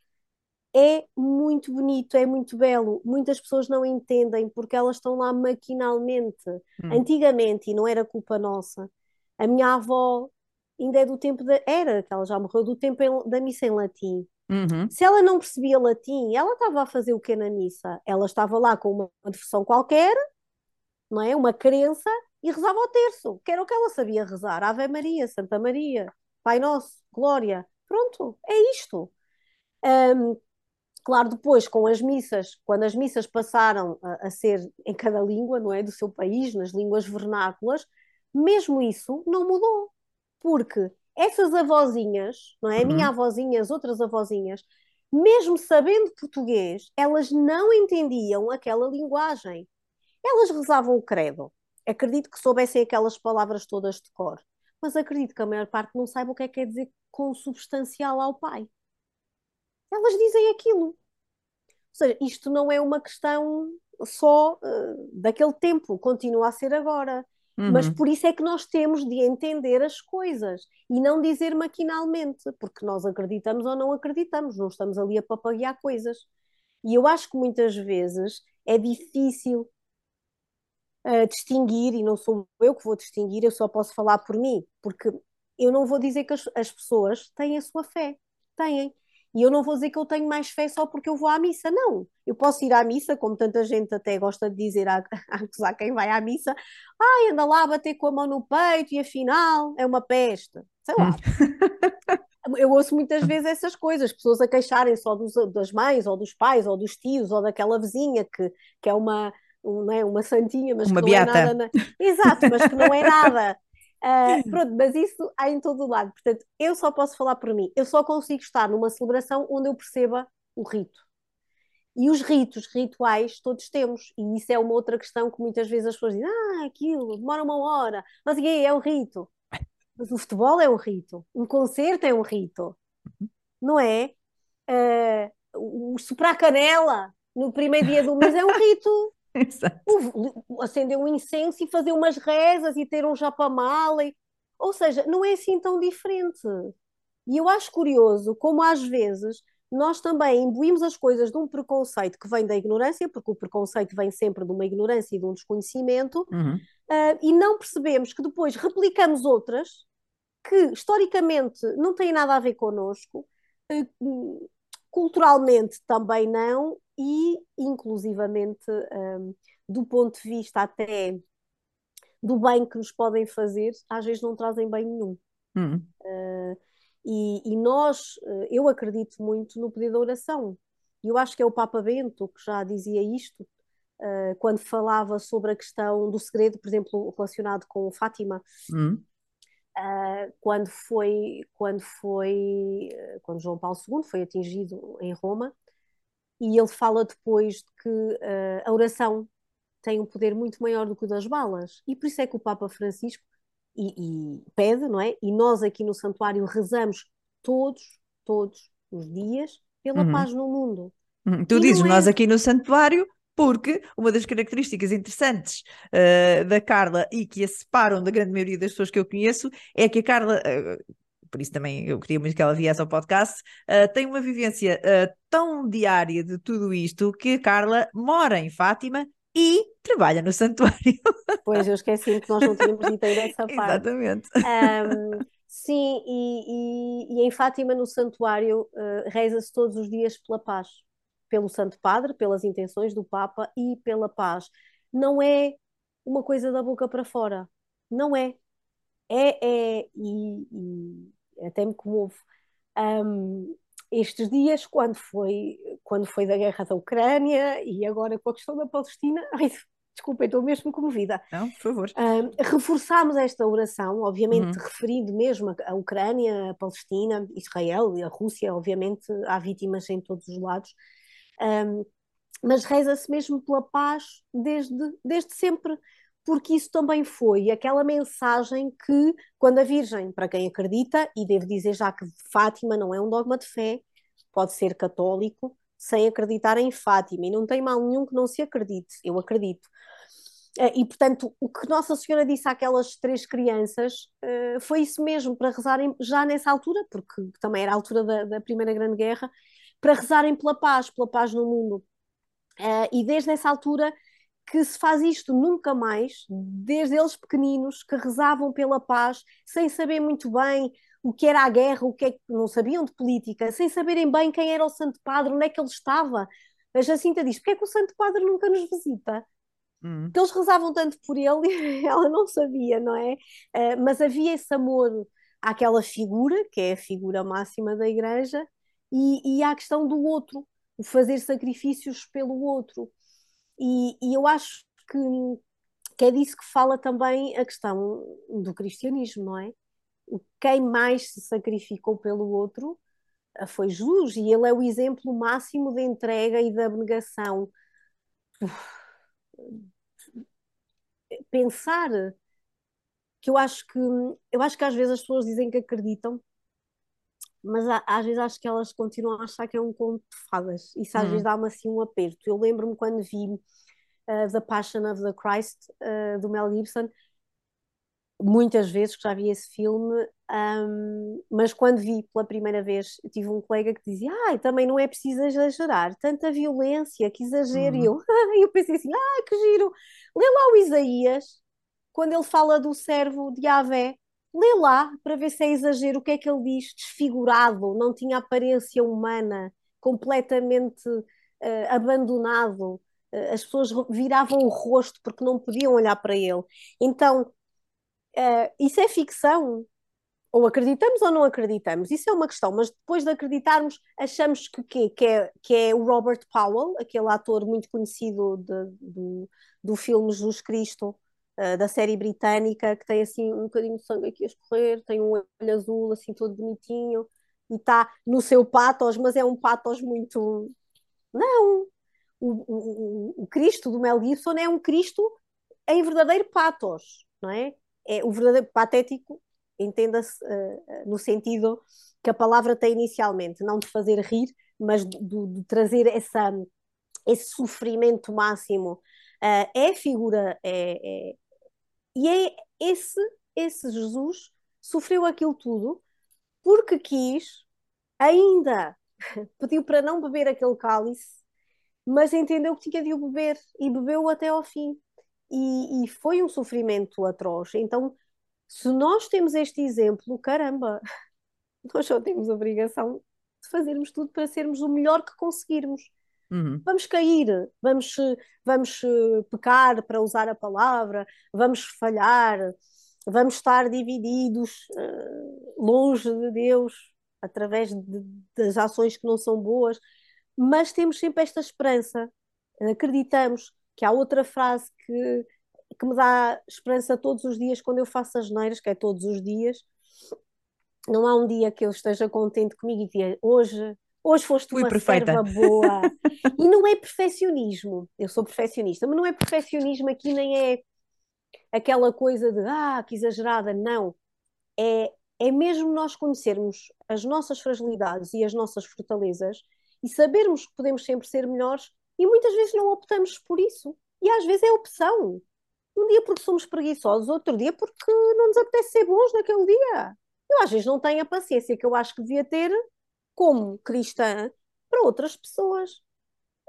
é muito bonito, é muito belo. Muitas pessoas não entendem porque elas estão lá maquinalmente. Hum. Antigamente, e não era culpa nossa, a minha avó ainda é do tempo da. Era, que ela já morreu, do tempo em- da missa em latim. Uhum. Se ela não percebia latim, ela estava a fazer o que na missa? Ela estava lá com uma devoção qualquer, não é? Uma crença, e rezava o terço, que era o que ela sabia rezar. Ave Maria, Santa Maria, Pai Nosso, Glória. Pronto, é isto. Ahm, claro, depois com as missas, quando as missas passaram a, a ser em cada língua, não é? Do seu país, nas línguas vernáculas, mesmo isso não mudou. Porque essas avózinhas, não é? A minha Uhum. avózinha, as outras avózinhas, mesmo sabendo português, elas não entendiam aquela linguagem. Elas rezavam o credo. Acredito que soubessem aquelas palavras todas de cor. Mas acredito que a maior parte não saiba o que é que quer dizer consubstancial ao Pai. Elas dizem aquilo. Ou seja, isto não é uma questão só eh, daquele tempo, continua a ser agora. Mas Uhum. por isso é que nós temos de entender as coisas e não dizer maquinalmente, porque nós acreditamos ou não acreditamos, não estamos ali a papaguear coisas. E eu acho que muitas vezes é difícil uh, distinguir, e não sou eu que vou distinguir, eu só posso falar por mim, porque eu não vou dizer que as, as pessoas têm a sua fé, têm. E eu não vou dizer que eu tenho mais fé só porque eu vou à missa, não. Eu posso ir à missa, como tanta gente até gosta de dizer a, a acusar quem vai à missa, ai, anda lá a bater com a mão no peito e afinal é uma peste. Sei lá. Eu ouço muitas vezes essas coisas, pessoas a queixarem só dos, das mães, ou dos pais, ou dos tios, ou daquela vizinha que, que é uma, um, não é, uma santinha, mas Uma que não é beata. nada. na- Exato, mas que não é nada. Ah, pronto, mas isso há em todo o lado. Portanto, eu só posso falar por mim. Eu só consigo estar numa celebração onde eu perceba o rito. E os ritos, rituais, todos temos. E isso é uma outra questão que muitas vezes as pessoas dizem: ah, aquilo demora uma hora, mas e aí, é um rito. Mas o futebol é um rito, um concerto é um rito, não é? O o soprar canela no primeiro dia do mês é um rito. Exato. Acender um incenso e fazer umas rezas e ter um japamala. e- Ou seja, não é assim tão diferente. E eu acho curioso como às vezes nós também imbuímos as coisas de um preconceito que vem da ignorância, porque o preconceito vem sempre de uma ignorância e de um desconhecimento, Uhum. ah, e não percebemos que depois replicamos outras que historicamente não têm nada a ver connosco, hum, culturalmente também não, e inclusivamente hum, do ponto de vista até do bem que nos podem fazer, às vezes não trazem bem nenhum. Uhum. E, e nós, eh, eu acredito muito no pedido de oração. E eu acho que é o Papa Bento que já dizia isto, eh, quando falava sobre a questão do segredo, por exemplo, relacionado com Fátima, Uhum. Eh, quando foi, quando foi, eh, quando João Paulo II foi atingido em Roma, e ele fala depois de que eh, a oração tem um poder muito maior do que o das balas. E por isso é que o Papa Francisco e, e pede, não é? E nós aqui no santuário rezamos todos, todos os dias pela Uhum. paz no mundo. Uhum. Tu E dizes, é- nós aqui no santuário, porque uma das características interessantes uh, da Carla e que a separam da grande maioria das pessoas que eu conheço é que a Carla, uh, por isso também eu queria muito que ela viesse ao podcast, uh, tem uma vivência tão diária de tudo isto que a Carla mora em Fátima e trabalha no santuário. Pois, eu esqueci que nós não tínhamos dito ainda essa parte. Exatamente. Um, sim, e, e, e, em Fátima, no santuário, reza-se todos os dias pela paz pelo Santo Padre, pelas intenções do Papa e pela paz. Não é uma coisa da boca para fora. Não é. É, é e, e até me comovo. Um, estes dias, quando foi, quando foi da guerra da Ucrânia e agora com a questão da Palestina, ai, desculpem, estou mesmo comovida. Não, por favor. Um, reforçámos esta oração, obviamente uhum. referindo mesmo a, Ucrânia, a Palestina, Israel e a Rússia, obviamente há vítimas em todos os lados, um, mas reza-se mesmo pela paz desde, desde sempre, porque isso também foi aquela mensagem que, quando a Virgem, para quem acredita, e devo dizer já que Fátima não é um dogma de fé, pode ser católico sem acreditar em Fátima, e não tem mal nenhum que não se acredite, eu acredito. Ah, e, portanto, o que Nossa Senhora disse àquelas três crianças uh, foi isso mesmo, para rezarem já nessa altura, porque também era a altura da, da Primeira Grande Guerra, para rezarem pela paz, pela paz no mundo. Uh, e desde essa altura que se faz isto nunca mais, desde eles pequeninos que rezavam pela paz, sem saber muito bem o que era a guerra, o que é que não sabiam de política, sem saberem bem quem era o Santo Padre, onde é que ele estava. A Jacinta diz: porque é que o Santo Padre nunca nos visita? Hum. Porque eles rezavam tanto por ele e ela não sabia, não é? Uh, mas havia esse amor àquela figura, que é a figura máxima da Igreja, e, e há a questão do outro, o fazer sacrifícios pelo outro. E, e eu acho que, que é disso que fala também a questão do cristianismo, não é? Quem mais se sacrificou pelo outro ah, foi Jesus, e ele é o exemplo máximo de entrega e de abnegação. Pensar que eu acho que eu acho que às vezes as pessoas dizem que acreditam, mas às vezes acho que elas continuam a achar que é um conto de fadas. Isso às vezes uhum. dá-me assim um aperto. Eu lembro-me quando vi uh, The Passion of the Christ, uh, do Mel Gibson, muitas vezes que já vi esse filme, um, mas quando vi pela primeira vez, tive um colega que dizia: ah, também não é preciso exagerar, tanta violência, que exagero. Uhum. E eu, eu pensei assim: ah, que giro. Lê lá o Isaías, quando ele fala do servo de Avé lê lá para ver se é exagero. O que é que ele diz? Desfigurado, não tinha aparência humana, completamente uh, abandonado. Uh, as pessoas viravam o rosto porque não podiam olhar para ele. Então, uh, isso é ficção. Ou acreditamos ou não acreditamos, isso é uma questão, mas depois de acreditarmos, achamos que, que, é, que é o Robert Powell, aquele ator muito conhecido de, do, do filme Jesus Cristo, uh, da série britânica, que tem assim um bocadinho de sangue aqui a escorrer, tem um olho azul assim todo bonitinho, e está no seu patos, mas é um patos muito. Não! O, o, o Cristo do Mel Gibson é um Cristo em verdadeiro patos, não é? É o verdadeiro patético, entenda-se uh, no sentido que a palavra tem inicialmente, não de fazer rir, mas de, de trazer essa, esse sofrimento máximo. Uh, é figura, é, é, e é esse, esse Jesus sofreu aquilo tudo porque quis, ainda pediu para não beber aquele cálice, mas entendeu que tinha de o beber e bebeu até ao fim. E, e foi um sofrimento atroz. Então, se nós temos este exemplo, caramba, nós só temos a obrigação de fazermos tudo para sermos o melhor que conseguirmos. Uhum. Vamos cair, vamos, vamos eh, pecar, para usar a palavra, vamos falhar, vamos estar divididos uh, longe de Deus através de, das ações que não são boas, mas temos sempre esta esperança. Acreditamos que há outra frase que, que me dá esperança todos os dias quando eu faço as neiras, que é todos os dias. Não há um dia que eu esteja contente comigo e diga hoje Hoje foste Fui uma perfeita. serva boa. e não é perfeccionismo. Eu sou perfeccionista, mas não é perfeccionismo aqui, nem é aquela coisa de ah, que exagerada. Não. É, é mesmo nós conhecermos as nossas fragilidades e as nossas fortalezas e sabermos que podemos sempre ser melhores E muitas vezes não optamos por isso. E às vezes é opção. Um dia porque somos preguiçosos, outro dia porque não nos apetece ser bons naquele dia. Eu às vezes não tenho a paciência que eu acho que devia ter como cristã para outras pessoas.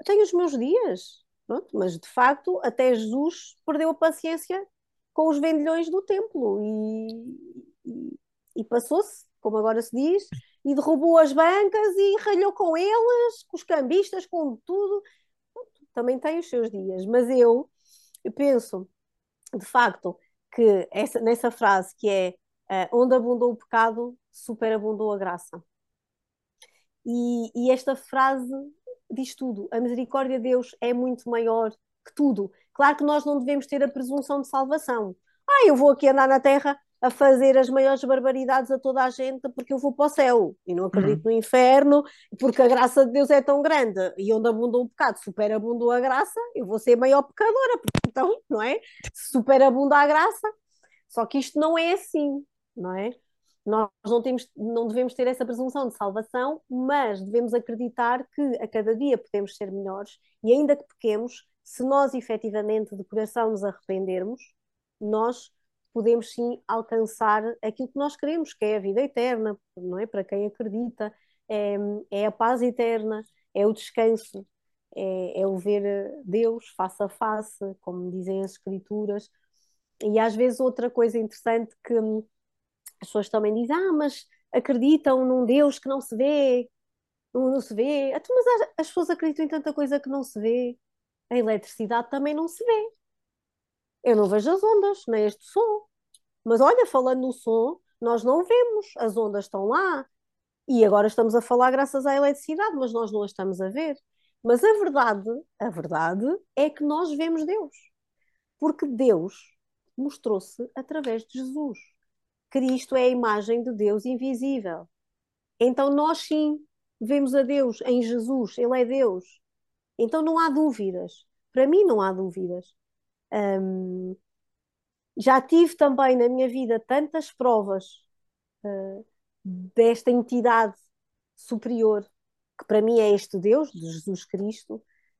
Tenho os meus dias, pronto, mas de facto até Jesus perdeu a paciência com os vendilhões do templo e, e, e passou-se, como agora se diz, e derrubou as bancas e ralhou com eles, com os cambistas, com tudo. Também tem os seus dias, mas eu, eu penso, de facto, que essa, nessa frase que é uh, onde abundou o pecado, superabundou a graça. E, e esta frase diz tudo. A misericórdia de Deus é muito maior que tudo. Claro que nós não devemos ter a presunção de salvação. Ah, eu vou aqui andar na terra a fazer as maiores barbaridades a toda a gente porque eu vou para o céu e não acredito uhum. no inferno porque a graça de Deus é tão grande e onde abundou o pecado superabundou a graça, eu vou ser a maior pecadora, porque então, não é? Superabunda a graça. Só que isto não é assim, não é? Nós não, temos, não devemos ter essa presunção de salvação, mas devemos acreditar que a cada dia podemos ser melhores e ainda que pequemos, se nós efetivamente de coração nos arrependermos, nós podemos sim alcançar aquilo que nós queremos, que é a vida eterna, não é? Para quem acredita, é, é a paz eterna, é o descanso, é, é o ver Deus face a face, como dizem as Escrituras. E às vezes outra coisa interessante que pessoas também dizem, ah, mas acreditam num Deus que não se vê, não, se vê. Então, mas as, as pessoas acreditam em tanta coisa que não se vê. A eletricidade também não se vê. Eu não vejo as ondas, nem este som. Mas olha, falando no som, nós não vemos, as ondas estão lá. E agora estamos a falar graças à eletricidade, mas nós não a estamos a ver. Mas a verdade, a verdade é que nós vemos Deus. Porque Deus mostrou-se através de Jesus. Cristo é a imagem de Deus invisível. Então nós sim vemos a Deus em Jesus, Ele é Deus. Então não há dúvidas. Para mim não há dúvidas. Já tive também na minha vida tantas provas uh, desta entidade superior, que para mim é este Deus, de Jesus Cristo,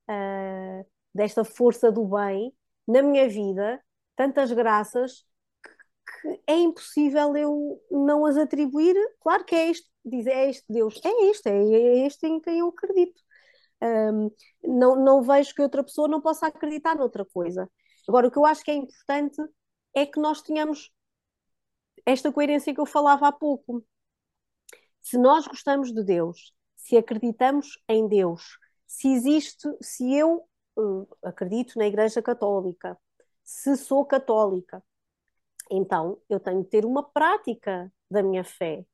uh, desta força do bem, na minha vida, tantas graças que, é impossível eu não as atribuir. Claro que é este, diz, é este Deus, é este, é este em quem eu acredito. Um, não, não vejo que outra pessoa não possa acreditar noutra coisa. Agora, o que eu acho que é importante é que nós tenhamos esta coerência que eu falava há pouco. Se nós gostamos de Deus, se acreditamos em Deus, se existe, se eu uh, acredito na Igreja Católica, se sou católica, então eu tenho de ter uma prática da minha fé.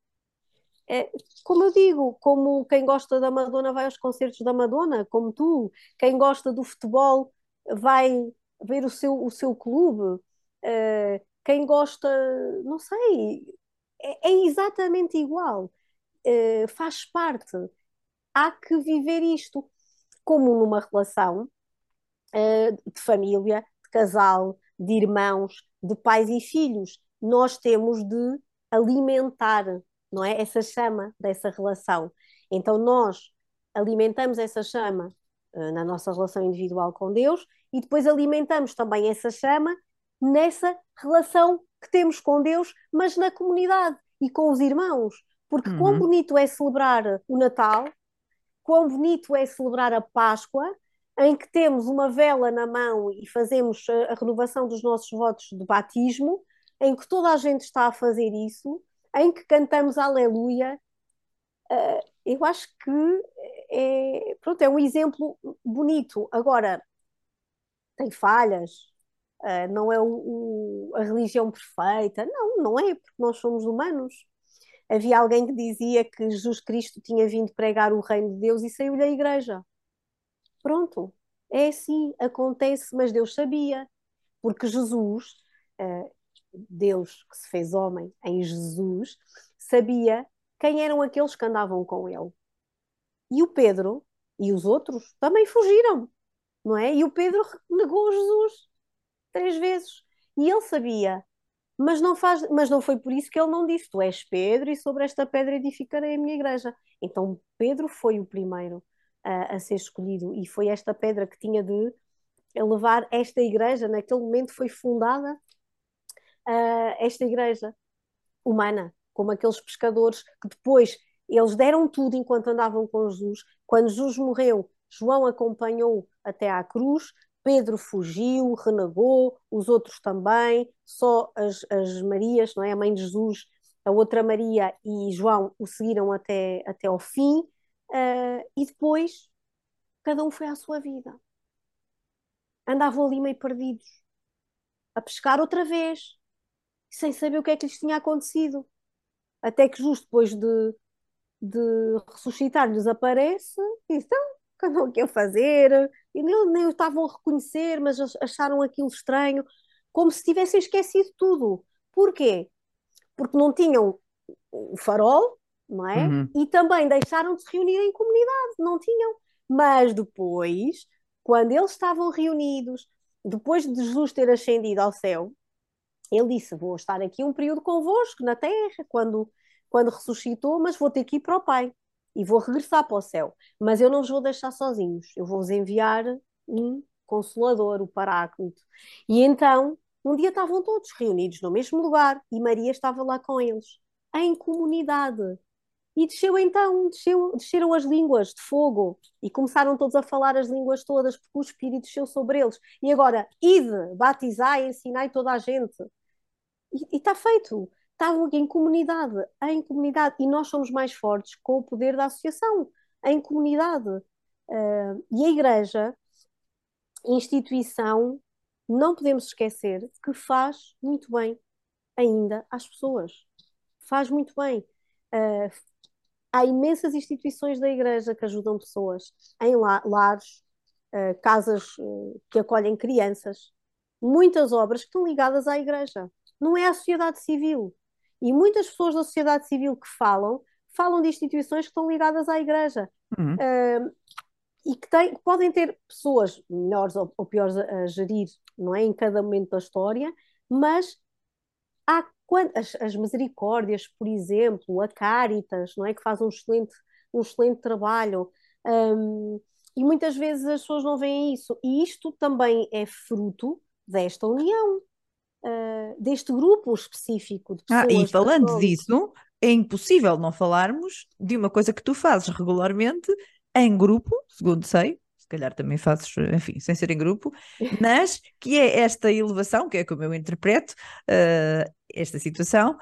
É, como eu digo, como quem gosta da Madonna vai aos concertos da Madonna, como tu, quem gosta do futebol vai ver o seu, o seu clube, uh, quem gosta, não sei, é, é exatamente igual, uh, faz parte. Há que viver isto como numa relação uh, de família, de casal, de irmãos, de pais e filhos. Nós temos de alimentar, não é, essa chama dessa relação. Então nós alimentamos essa chama na nossa relação individual com Deus e depois alimentamos também essa chama nessa relação que temos com Deus, mas na comunidade e com os irmãos. Porque uhum. quão bonito é celebrar o Natal, quão bonito é celebrar a Páscoa, em que temos uma vela na mão e fazemos a, renovação dos nossos votos de batismo, em que toda a gente está a fazer isso, em que cantamos Aleluia. Uh, eu acho que é, pronto, é um exemplo bonito. Agora, tem falhas, uh, não é a religião perfeita. Não, não é, porque nós somos humanos. Havia alguém que dizia que Jesus Cristo tinha vindo pregar o reino de Deus e saiu da igreja. Pronto, é assim, acontece, mas Deus sabia, porque Jesus, uh, Deus que se fez homem em Jesus, sabia quem eram aqueles que andavam com ele. E o Pedro e os outros também fugiram, não é? E o Pedro negou Jesus três vezes. E ele sabia, mas não, faz, mas não foi por isso que ele não disse: Tu és Pedro, e sobre esta pedra edificarei a minha igreja. Então Pedro foi o primeiro a, a ser escolhido. E foi esta pedra que tinha de levar esta igreja, naquele momento foi fundada uh, esta igreja humana, como aqueles pescadores que depois eles deram tudo enquanto andavam com Jesus. Quando Jesus morreu, João acompanhou até à cruz, Pedro fugiu, renegou, os outros também, só as, as Marias, não é? A mãe de Jesus, a outra Maria e João o seguiram até, até ao fim, uh, e depois cada um foi à sua vida. Andavam ali meio perdidos, a pescar outra vez, sem saber o que é que lhes tinha acontecido. Até que justo depois de, de ressuscitar lhes aparece e então, o que andam aqui a fazer? E nem, nem o estavam a reconhecer, mas acharam aquilo estranho, como se tivessem esquecido tudo. Porquê? Porque não tinham o farol, não é? Uhum. E também deixaram de se reunir em comunidade, não tinham. Mas depois, quando eles estavam reunidos, depois de Jesus ter ascendido ao céu, ele disse: Vou estar aqui um período convosco na terra, quando, quando ressuscitou, mas vou ter que ir para o Pai e vou regressar para o céu. Mas eu não vos vou deixar sozinhos, eu vou-vos enviar um consolador, o Paráclito. E então, um dia estavam todos reunidos no mesmo lugar e Maria estava lá com eles, em comunidade. E desceu então, desceu, desceram as línguas de fogo e começaram todos a falar as línguas todas, porque o Espírito desceu sobre eles. E agora, ide, batizai, ensinai toda a gente. E está feito. Estavam aqui em comunidade, em comunidade. E nós somos mais fortes com o poder da associação, em comunidade. Uh, e a Igreja, instituição, não podemos esquecer que faz muito bem ainda às pessoas. Faz muito bem. Uh, há imensas instituições da Igreja que ajudam pessoas em lares, uh, casas uh, que acolhem crianças, muitas obras que estão ligadas à Igreja não é a sociedade civil. E muitas pessoas da sociedade civil que falam, falam de instituições que estão ligadas à Igreja. Uhum. Uh, e que, tem, podem ter pessoas melhores ou, ou piores a, a, gerir, não é? Em cada momento da história, mas há as, as misericórdias, por exemplo, a Caritas, não é? Que faz um excelente, um excelente trabalho. Um, e muitas vezes as pessoas não veem isso. E isto também é fruto desta união uh, deste grupo específico de pessoas. Ah, e falando disso, é impossível não falarmos de uma coisa que tu fazes regularmente em grupo, segundo sei, se calhar também fazes, enfim, sem ser em grupo, mas que é esta elevação, que é como eu interpreto uh, esta situação,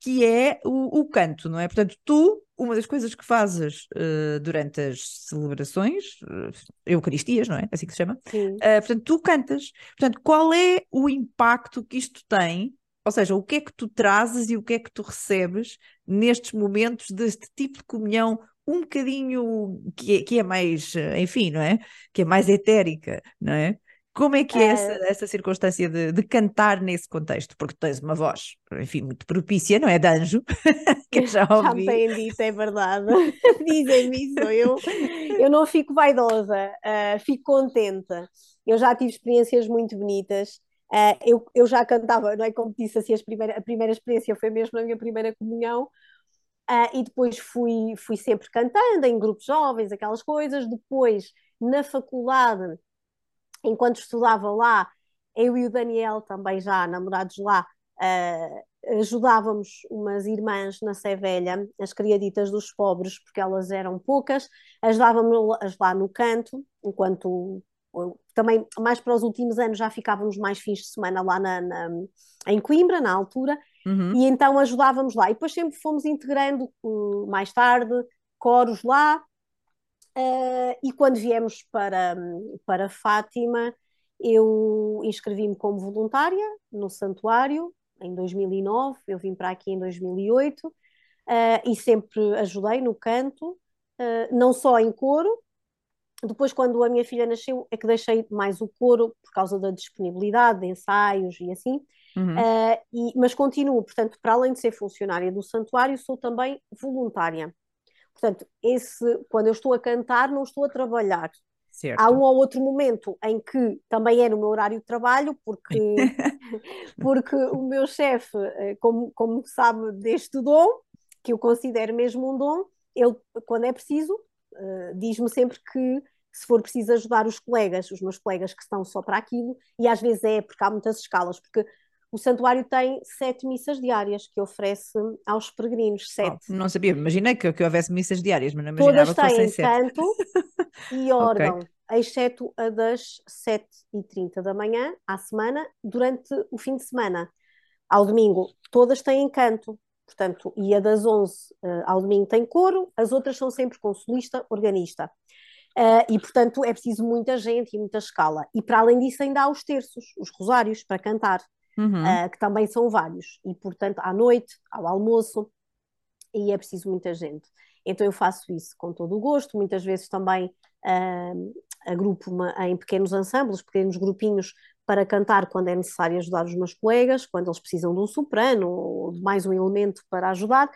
que é o, o, canto, não é? Portanto, tu, uma das coisas que fazes uh, durante as celebrações, uh, Eucaristias, não é? Assim que se chama? Uh, portanto, tu cantas. Portanto, qual é o impacto que isto tem? Ou seja, o que é que tu trazes e o que é que tu recebes nestes momentos deste tipo de comunhão um bocadinho que é, que é mais, enfim, não é? Que é mais etérica, não é? Como é que é essa, ah. essa circunstância de, de, cantar nesse contexto? Porque tens uma voz, enfim, muito propícia, não é? De anjo, que eu já ouvi. Já me dito, é verdade. Dizem-me isso. Eu, eu não fico vaidosa, uh, fico contente. Eu já tive experiências muito bonitas. Uh, eu, eu já cantava, não é como disse assim, primeira, a primeira experiência foi mesmo na minha primeira comunhão. Uh, e depois fui, fui sempre cantando em grupos jovens, aquelas coisas. Depois, na faculdade, enquanto estudava lá, eu e o Daniel, também já namorados lá, uh, ajudávamos umas irmãs na Sé Velha, as criaditas dos pobres, porque elas eram poucas, ajudávamos lá no canto, enquanto também mais para os últimos anos já ficávamos mais fins de semana lá na, na em Coimbra, na altura, uhum. e então ajudávamos lá. E depois sempre fomos integrando uh, mais tarde coros lá, Uh, e quando viemos para, para Fátima, eu inscrevi-me como voluntária no santuário em 2009, eu vim para aqui em 2008 uh, e sempre ajudei no canto, uh, não só em coro. Depois, quando a minha filha nasceu, é que deixei mais o coro por causa da disponibilidade de ensaios e assim. Uhum. E, mas continuo, portanto, para além de ser funcionária do santuário, sou também voluntária. Portanto, esse, quando eu estou a cantar, não estou a trabalhar. Certo. Há um ou outro momento em que também é no meu horário de trabalho, porque, porque o meu chefe, eh, como, como sabe deste dom, que eu considero mesmo um dom, ele, quando é preciso, uh, diz-me sempre que se for preciso ajudar os colegas, os meus colegas que estão só para aquilo, e às vezes é porque há muitas escalas, porque o santuário tem sete missas diárias que oferece aos peregrinos, sete. Oh, não sabia, imaginei que, que houvesse missas diárias, mas não imaginava Todas têm canto e órgão, okay. exceto a das 7h30 da manhã à semana, durante o fim de semana. Ao domingo, todas têm canto, portanto, e a das 11 uh, eh, ao domingo tem coro, as outras são sempre com solista, organista. Uh, e, portanto, é preciso muita gente e muita escala. E, para além disso, ainda há os terços, os rosários, para cantar uhum. uh, que também são vários. E, portanto, à noite, ao almoço, e é preciso muita gente. Então eu faço isso com todo o gosto, muitas vezes também uh, agrupo-me em pequenos ensembles, pequenos grupinhos para cantar quando é necessário ajudar os meus colegas, quando eles precisam de um soprano ou de mais um elemento para ajudar.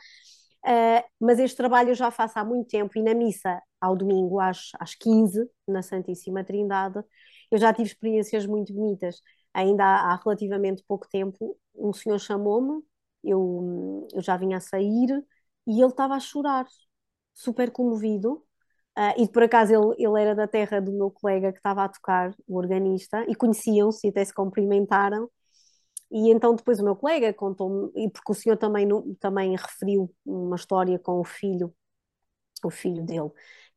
Uh, mas este trabalho eu já faço há muito tempo e na missa ao domingo às, às 15, na Santíssima Trindade, eu já tive experiências muito bonitas ainda há, há relativamente pouco tempo, um senhor chamou-me, eu, eu já vinha a sair e ele estava a chorar, super comovido. Uh, e por acaso ele, ele era da terra do meu colega que estava a tocar, o organista, e conheciam-se e até se cumprimentaram. E então depois o meu colega contou-me, e porque o senhor também, também referiu uma história com o filho, o filho dele,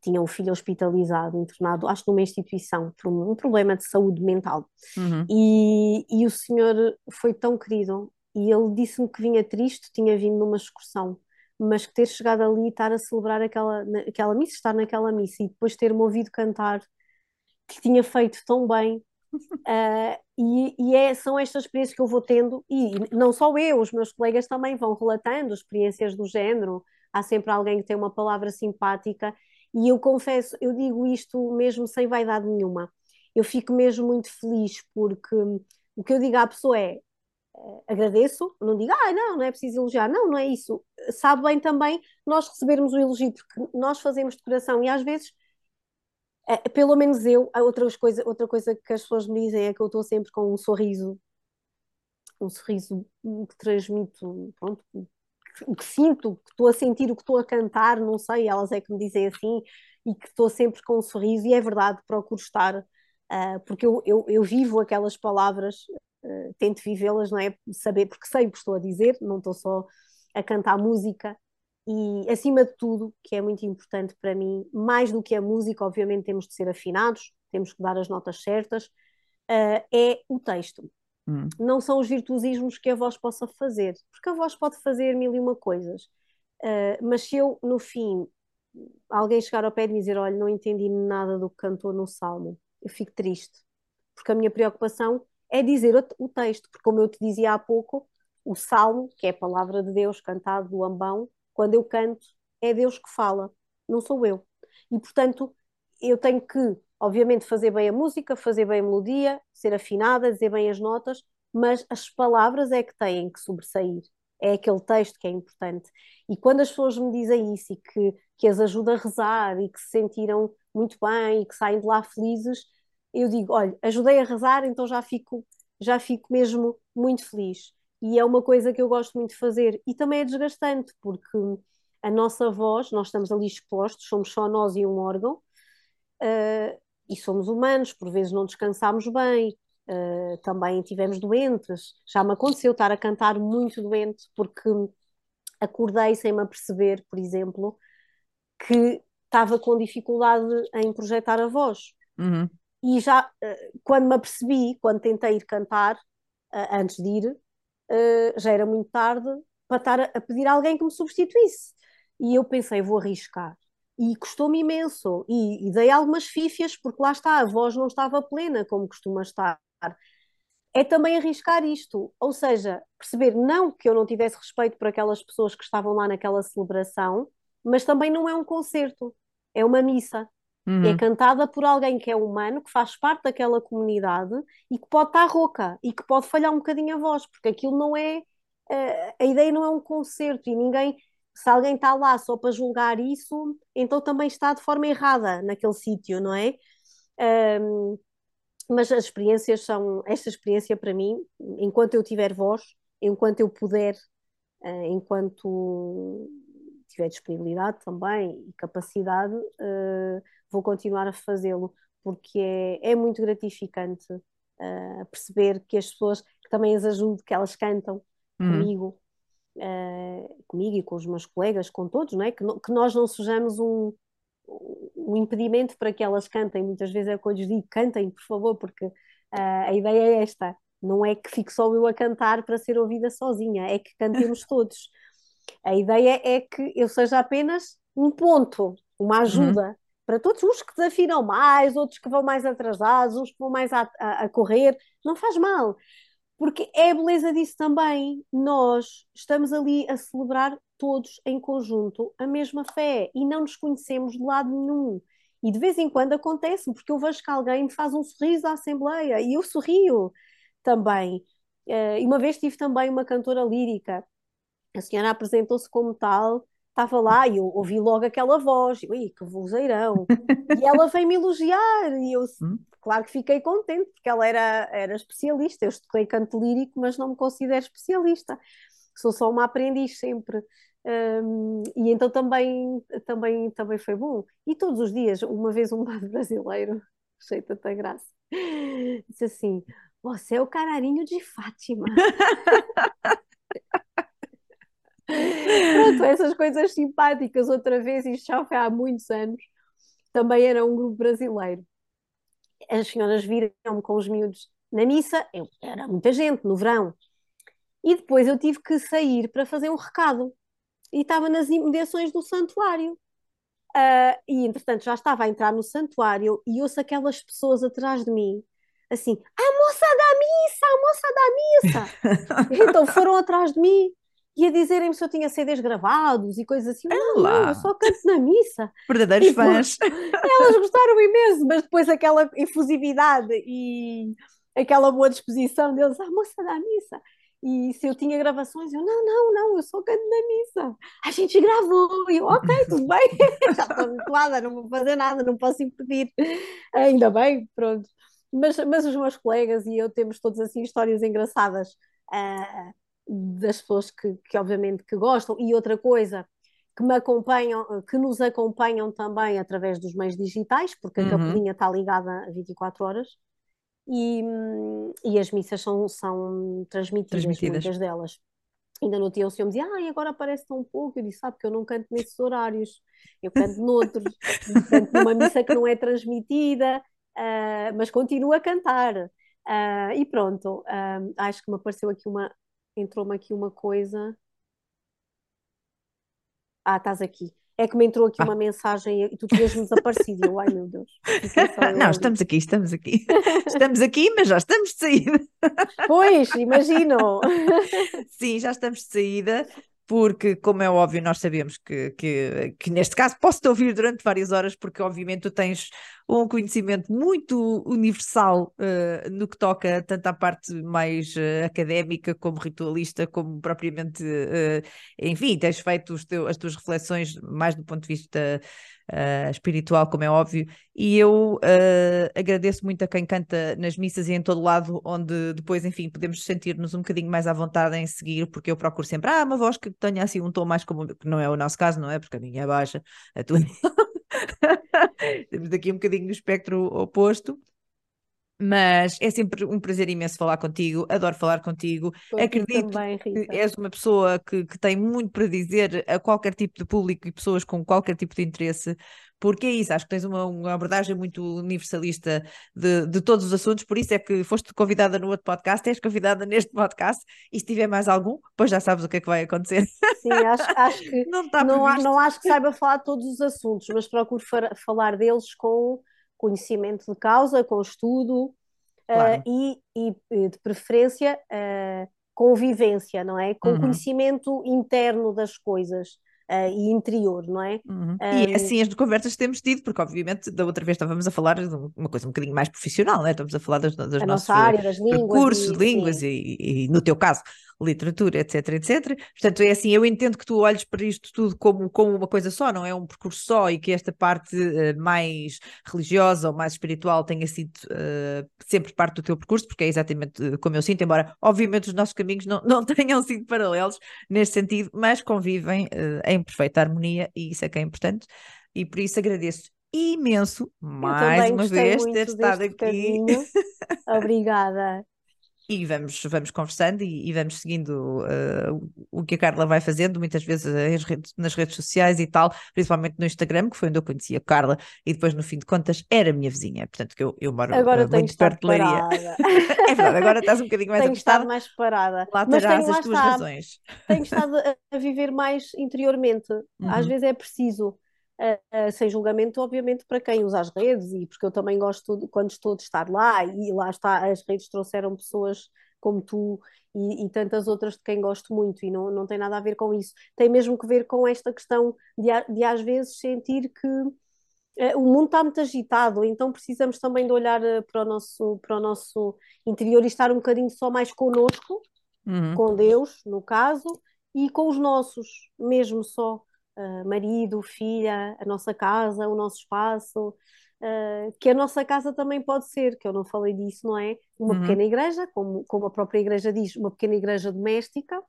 tinha um filho hospitalizado, internado, acho numa instituição, por um, um problema de saúde mental. Uhum. E, e o senhor foi tão querido, e ele disse-me que vinha triste, tinha vindo numa excursão, mas que ter chegado ali e estar a celebrar aquela, aquela missa, estar naquela missa e depois ter-me ouvido cantar, que tinha feito tão bem. Uh, e, e é, são estas experiências que eu vou tendo, e não só eu, os meus colegas também vão relatando experiências do género. Há sempre alguém que tem uma palavra simpática e eu confesso, eu digo isto mesmo sem vaidade nenhuma. Eu fico mesmo muito feliz porque o que eu digo à pessoa é eh, agradeço, não digo, ah, não, não é preciso elogiar, não, não é isso. Sabe bem também nós recebermos o elogio, porque nós fazemos de coração e às vezes, é, pelo menos eu, outra coisa, outra coisa que as pessoas me dizem é que eu estou sempre com um sorriso, um sorriso que transmito, pronto, o que sinto, que estou a sentir o que estou a cantar, não sei, elas é que me dizem assim, e que estou sempre com um sorriso, e é verdade, procuro estar, uh, porque eu, eu, eu, vivo aquelas palavras, uh, tento vivê-las, não é? Saber, porque sei o que estou a dizer, não estou só a cantar música, e acima de tudo, que é muito importante para mim, mais do que a música, obviamente temos de ser afinados, temos que dar as notas certas, uh, é o texto. Hum. Não são os virtuosismos que a voz possa fazer, porque a voz pode fazer mil e uma coisas. Uh, mas se eu, no fim, alguém chegar ao pé de me dizer: Olha, não entendi nada do que cantou no salmo, eu fico triste, porque a minha preocupação é dizer o, o texto, porque, como eu te dizia há pouco, o salmo, que é a palavra de Deus cantado do ambão, quando eu canto, é Deus que fala, não sou eu. E, portanto, eu tenho que obviamente fazer bem a música, fazer bem a melodia, ser afinada, dizer bem as notas, mas as palavras é que têm que sobressair. É aquele texto que é importante. E quando as pessoas me dizem isso e que, que as ajuda a rezar e que se sentiram muito bem e que saem de lá felizes, eu digo, olha, ajudei a rezar, então já fico, já fico mesmo muito feliz. E é uma coisa que eu gosto muito de fazer. E também é desgastante, porque a nossa voz, nós estamos ali expostos, somos só nós e um órgão, uh, e somos humanos, por vezes não descansamos bem, uh, também tivemos doentes. Já me aconteceu estar a cantar muito doente porque acordei sem me aperceber, por exemplo, que estava com dificuldade em projetar a voz. Uhum. E já, uh, quando me apercebi, quando tentei ir cantar, uh, antes de ir, já era muito tarde para estar a, a pedir a alguém que me substituísse. E eu pensei, vou arriscar e custou-me imenso. E, e, dei algumas fífias, porque lá está, a voz não estava plena, como costuma estar. É também arriscar isto, ou seja, perceber não que eu não tivesse respeito por aquelas pessoas que estavam lá naquela celebração, mas também não é um concerto, é uma missa. Uhum. É cantada por alguém que é humano, que faz parte daquela comunidade e que pode estar rouca e que pode falhar um bocadinho a voz, porque aquilo não é. Uh, a ideia não é um concerto e ninguém se alguém está lá só para julgar isso, então também está de forma errada naquele sítio, não é? Um, mas as experiências são, esta experiência para mim, enquanto eu tiver voz, enquanto eu puder, uh, enquanto tiver disponibilidade também e capacidade, uh, vou continuar a fazê-lo, porque é, é muito gratificante uh, perceber que as pessoas que também as ajudo, que elas cantam uhum. comigo, uh, comigo e com os meus colegas, com todos, não é? que, no, que nós não sejamos um, um impedimento para que elas cantem. Muitas vezes é o que eu lhes digo: cantem, por favor, porque uh, a ideia é esta. Não é que fique só eu a cantar para ser ouvida sozinha, é que cantemos todos. A ideia é que eu seja apenas um ponto, uma ajuda uhum. para todos, uns que desafinam mais, outros que vão mais atrasados, uns que vão mais a, a, a correr, não faz mal porque é a beleza disso também. Nós estamos ali a celebrar todos em conjunto a mesma fé e não nos conhecemos de lado nenhum. E de vez em quando acontece, porque eu vejo que alguém me faz um sorriso à Assembleia e eu sorrio também. Uh, e uma vez tive também uma cantora lírica, a senhora apresentou-se como tal, estava lá e eu ouvi logo aquela voz, ui, que vozeirão, e ela veio-me elogiar, e eu, hum? Claro que fiquei contente, porque ela era, era especialista, eu estudei canto lírico, mas não me considero especialista, sou só uma aprendiz sempre, um, e então também, também, também foi bom. E todos os dias, uma vez um padre brasileiro, achei tanta graça, disse assim, você é o canarinho de Fátima. Pronto, essas coisas simpáticas, outra vez, isto já foi há muitos anos, também era um grupo brasileiro. As senhoras viram-me com os miúdos na missa, eu, era muita gente no verão, e depois eu tive que sair para fazer um recado, e estava nas imediações do santuário. Uh, e entretanto já estava a entrar no santuário e ouço aquelas pessoas atrás de mim assim, a moça da missa, a moça da missa. então foram atrás de mim e a dizerem-me se eu tinha CDs gravados e coisas assim. Não, não, eu só canto na missa. Verdadeiros tipo, fãs. Elas gostaram imenso, mas depois aquela efusividade e aquela boa disposição deles, a moça da missa. E se eu tinha gravações, eu, não, não, não, eu só canto na missa. A gente gravou. E eu, ok, tudo bem. Já estou habituada, não vou fazer nada, não posso impedir. Ainda bem, pronto. Mas, mas os meus colegas e eu temos todos assim histórias engraçadas. Uh, das pessoas que, que obviamente que gostam e outra coisa que me acompanham, que nos acompanham também através dos meios digitais, porque a uhum. capelinha está ligada 24 horas e, e as missas são, são transmitidas, transmitidas, muitas delas. Ainda no dia o senhor me dizia, ah, agora aparece tão pouco. Eu disse, sabe que eu não canto nesses horários, eu canto noutros, canto numa missa que não é transmitida, uh, mas continuo a cantar. Uh, e pronto, uh, acho que me apareceu aqui uma, entrou-me aqui uma coisa. Ah, estás aqui. É que me entrou aqui ah. uma mensagem e tu tinhas-me desaparecido. Eu, ai meu Deus. Não, estamos aqui, estamos aqui. Estamos aqui, mas já estamos de saída. Pois, imagino. Sim, já estamos de saída porque, como é óbvio, nós sabemos que, que, que neste caso posso-te ouvir durante várias horas, porque obviamente tu tens um conhecimento muito universal uh, no que toca tanto à parte mais uh, académica, como ritualista, como propriamente, uh, enfim, tens feito teu, as tuas reflexões mais do ponto de vista uh, espiritual, como é óbvio, e eu uh, agradeço muito a quem canta nas missas e em todo lado, onde depois, enfim, podemos sentir-nos um bocadinho mais à vontade em seguir, porque eu procuro sempre, ah, uma voz que tenha assim um tom mais como, que não é o nosso caso, não é? Porque a minha é baixa, a tua. Temos aqui um bocadinho no espectro oposto. Mas é sempre um prazer imenso falar contigo, adoro falar contigo. Acredito também, que és uma pessoa que, que tem muito para dizer a qualquer tipo de público e pessoas com qualquer tipo de interesse, porque é isso, acho que tens uma, uma abordagem muito universalista de, de, todos os assuntos, por isso é que foste convidada no outro podcast, és convidada neste podcast, e se tiver mais algum, pois já sabes o que é que vai acontecer. Sim, acho, acho que não, não, não, acho que saiba falar de todos os assuntos, mas procuro falar deles com conhecimento de causa, com estudo claro. uh, e, e, de preferência uh, convivência, não é? Com uhum. conhecimento interno das coisas. Uh, e interior, não é? Uhum. Um, e assim as conversas que temos tido, porque obviamente da outra vez estávamos a falar de uma coisa um bocadinho mais profissional, é? Estamos a falar das, das nossas área, das línguas, percursos, e, línguas e, e, no teu caso, literatura, etc, etc. Portanto, é assim, eu entendo que tu olhes para isto tudo como, como uma coisa só, não é um percurso só, e que esta parte uh, mais religiosa ou mais espiritual tenha sido uh, sempre parte do teu percurso, porque é exatamente como eu sinto, embora obviamente os nossos caminhos não, não tenham sido paralelos neste sentido, mas convivem em perfeita harmonia e isso é que é importante. E por isso agradeço imenso, mais uma vez, ter estado aqui. Obrigada. E vamos, vamos conversando e, e vamos seguindo uh, o que a Carla vai fazendo, muitas vezes redes, nas redes sociais e tal, principalmente no Instagram, que foi onde eu conheci a Carla, e depois, no fim de contas, era minha vizinha. Portanto, que eu, eu moro agora uh, muito perto de Leiria. é verdade, agora estás um bocadinho mais tenho estado mais parada. Lá terás as tuas razões. Tenho estado a viver mais interiormente. Uhum. Às vezes é preciso. Uh, uh, sem julgamento, obviamente, para quem usa as redes, e porque eu também gosto, de, quando estou de estar lá, e lá está, as redes trouxeram pessoas como tu e, e, tantas outras de quem gosto muito, e não, não tem nada a ver com isso. Tem mesmo que ver com esta questão de, de às vezes sentir que uh, o mundo está muito agitado, então precisamos também de olhar para o nosso, para o nosso interior e estar um bocadinho só mais connosco, uhum. com Deus, no caso, e com os nossos, mesmo só uh, marido, filha, a nossa casa, o nosso espaço, uh, que a nossa casa também pode ser, que eu não falei disso, não é? Uma uhum. pequena igreja, como, como a própria igreja diz, uma pequena igreja doméstica.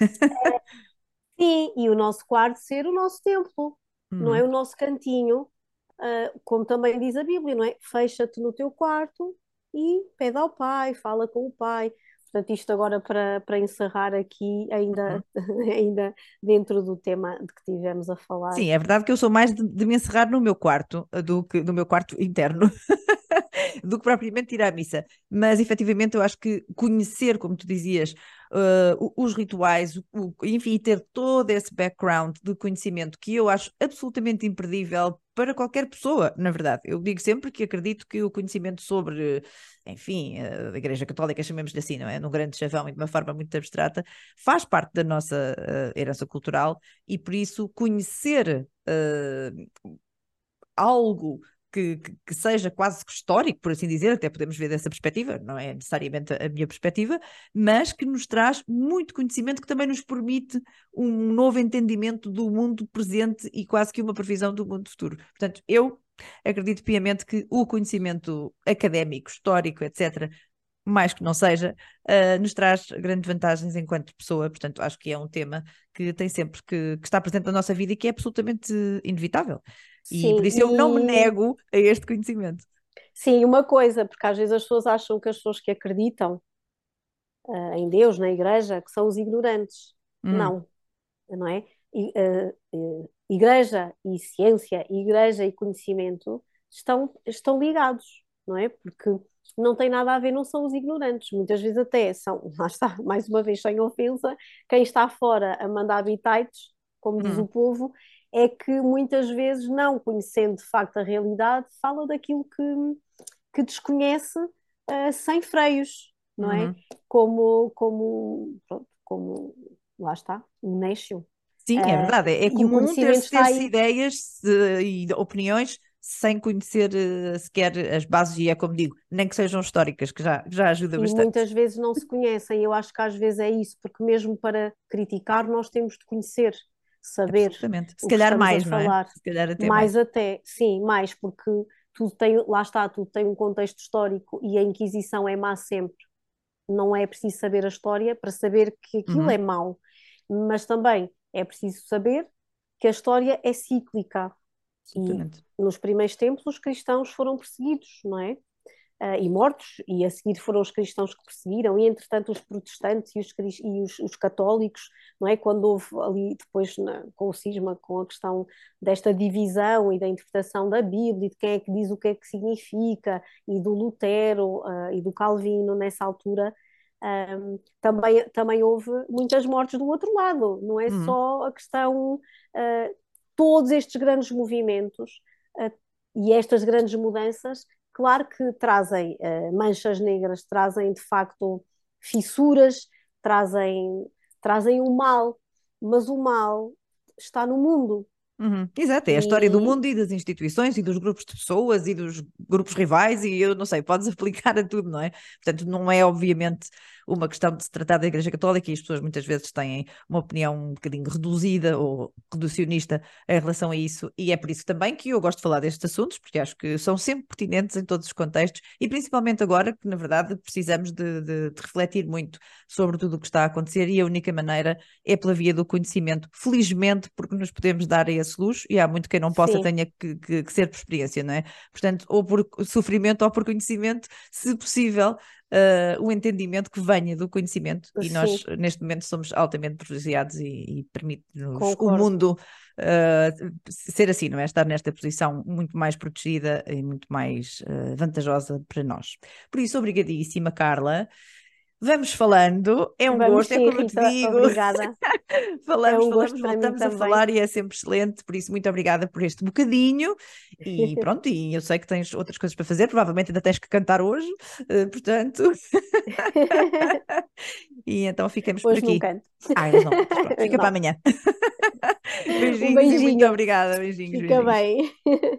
é, sim, e o nosso quarto ser o nosso templo, uhum. não é? Uhum. O nosso cantinho, uh, como também diz a Bíblia, não é? Fecha-te no teu quarto e pede ao Pai, fala com o Pai. Portanto, isto agora para, para encerrar aqui, ainda, uhum. ainda dentro do tema de que tivemos a falar. Sim, é verdade que eu sou mais de, de me encerrar no meu quarto, do que no meu quarto interno. do que propriamente ir à missa. Mas efetivamente eu acho que conhecer, como tu dizias, uh, os rituais, o, enfim, ter todo esse background de conhecimento que eu acho absolutamente imperdível para qualquer pessoa, na verdade. Eu digo sempre que acredito que o conhecimento sobre, enfim, a Igreja Católica, chamemos-lhe assim, não é? Num grande chavão e de uma forma muito abstrata, faz parte da nossa uh, herança cultural e por isso conhecer uh, algo que, que, seja quase histórico, por assim dizer, até podemos ver dessa perspectiva, não é necessariamente a minha perspectiva, mas que nos traz muito conhecimento que também nos permite um novo entendimento do mundo presente e quase que uma previsão do mundo futuro. Portanto, eu acredito piamente que o conhecimento académico, histórico, etc., mais que não seja, uh, nos traz grandes vantagens enquanto pessoa. Portanto, acho que é um tema que tem sempre que, que está presente na nossa vida e que é absolutamente inevitável. E Sim, por isso eu não me nego a este conhecimento. Sim, uma coisa, porque às vezes as pessoas acham que as pessoas que acreditam uh, em Deus, na igreja, que são os ignorantes. Hum. Não, não é? E, uh, uh, igreja e ciência, igreja e conhecimento estão, estão ligados, não é? Porque não tem nada a ver, não são os ignorantes, muitas vezes até são, lá está, mais uma vez sem ofensa, quem está fora a mandar habitats, como diz hum. o povo, é que muitas vezes, não conhecendo de facto a realidade, fala daquilo que, que desconhece uh, sem freios, não é? uhum. é? Como, como, pronto, como, lá está, um nécio. Sim, é verdade. É, é comum ter-se ter ideias e opiniões sem conhecer uh, sequer as bases, e é como digo, nem que sejam históricas, que já, já ajuda e bastante. muitas vezes não se conhecem, eu acho que às vezes é isso, porque mesmo para criticar nós temos de conhecer saber Absolutamente. Se calhar mais, não é? Se calhar até mais. mais até, sim, mais, porque tudo tem, lá está, tudo tem um contexto histórico e a Inquisição é má sempre. Não é preciso saber a história para saber que aquilo uhum. é mau, mas também é preciso saber que a história é cíclica. E nos primeiros tempos os cristãos foram perseguidos, não é? Uh, e mortos, e a seguir foram os cristãos que perseguiram, e entretanto os protestantes e os, e os, os católicos, não é? Quando houve ali depois na, com o cisma, com a questão desta divisão e da interpretação da Bíblia, e de quem é que diz o que é que significa, e do Lutero uh, e do Calvino nessa altura, um, também, também houve muitas mortes do outro lado, não é uhum. só a questão, uh, todos estes grandes movimentos uh, e estas grandes mudanças Claro que trazem uh, manchas negras, trazem de facto fissuras, trazem, trazem o mal, mas o mal está no mundo. Uhum. Exato, é a história do mundo e das instituições e dos grupos de pessoas e dos grupos rivais e eu não sei, podes aplicar a tudo, não é? Portanto, não é obviamente uma questão de se tratar da Igreja Católica e as pessoas muitas vezes têm uma opinião um bocadinho reduzida ou reducionista em relação a isso, e é por isso também que eu gosto de falar destes assuntos, porque acho que são sempre pertinentes em todos os contextos e principalmente agora que, na verdade, precisamos de, de, de refletir muito sobre tudo o que está a acontecer e a única maneira é pela via do conhecimento, felizmente, porque nos podemos dar a esse luxo e há muito quem não possa Sim. tenha que, que, que ser por experiência, não é? Portanto, ou por sofrimento ou por conhecimento, se possível, uh, o entendimento que venha do conhecimento Sim. e nós neste momento somos altamente privilegiados e, e permite-nos o mundo uh, ser assim, não é? Estar nesta posição muito mais protegida e muito mais uh, vantajosa para nós. Por isso, obrigadíssima, Carla. Vamos falando, é um Vamos gosto, é sim, é como eu te digo. Obrigada. falamos, é um falamos, voltamos a falar e é sempre excelente, por isso muito obrigada por este bocadinho e pronto, e eu sei que tens outras coisas para fazer, provavelmente ainda tens que cantar hoje, uh, portanto e então ficamos hoje por aqui. Não canto. Ah, não, pronto, fica não. para amanhã. beijinhos um beijinho. muito obrigada, beijinhos. Fica beijinhos. bem.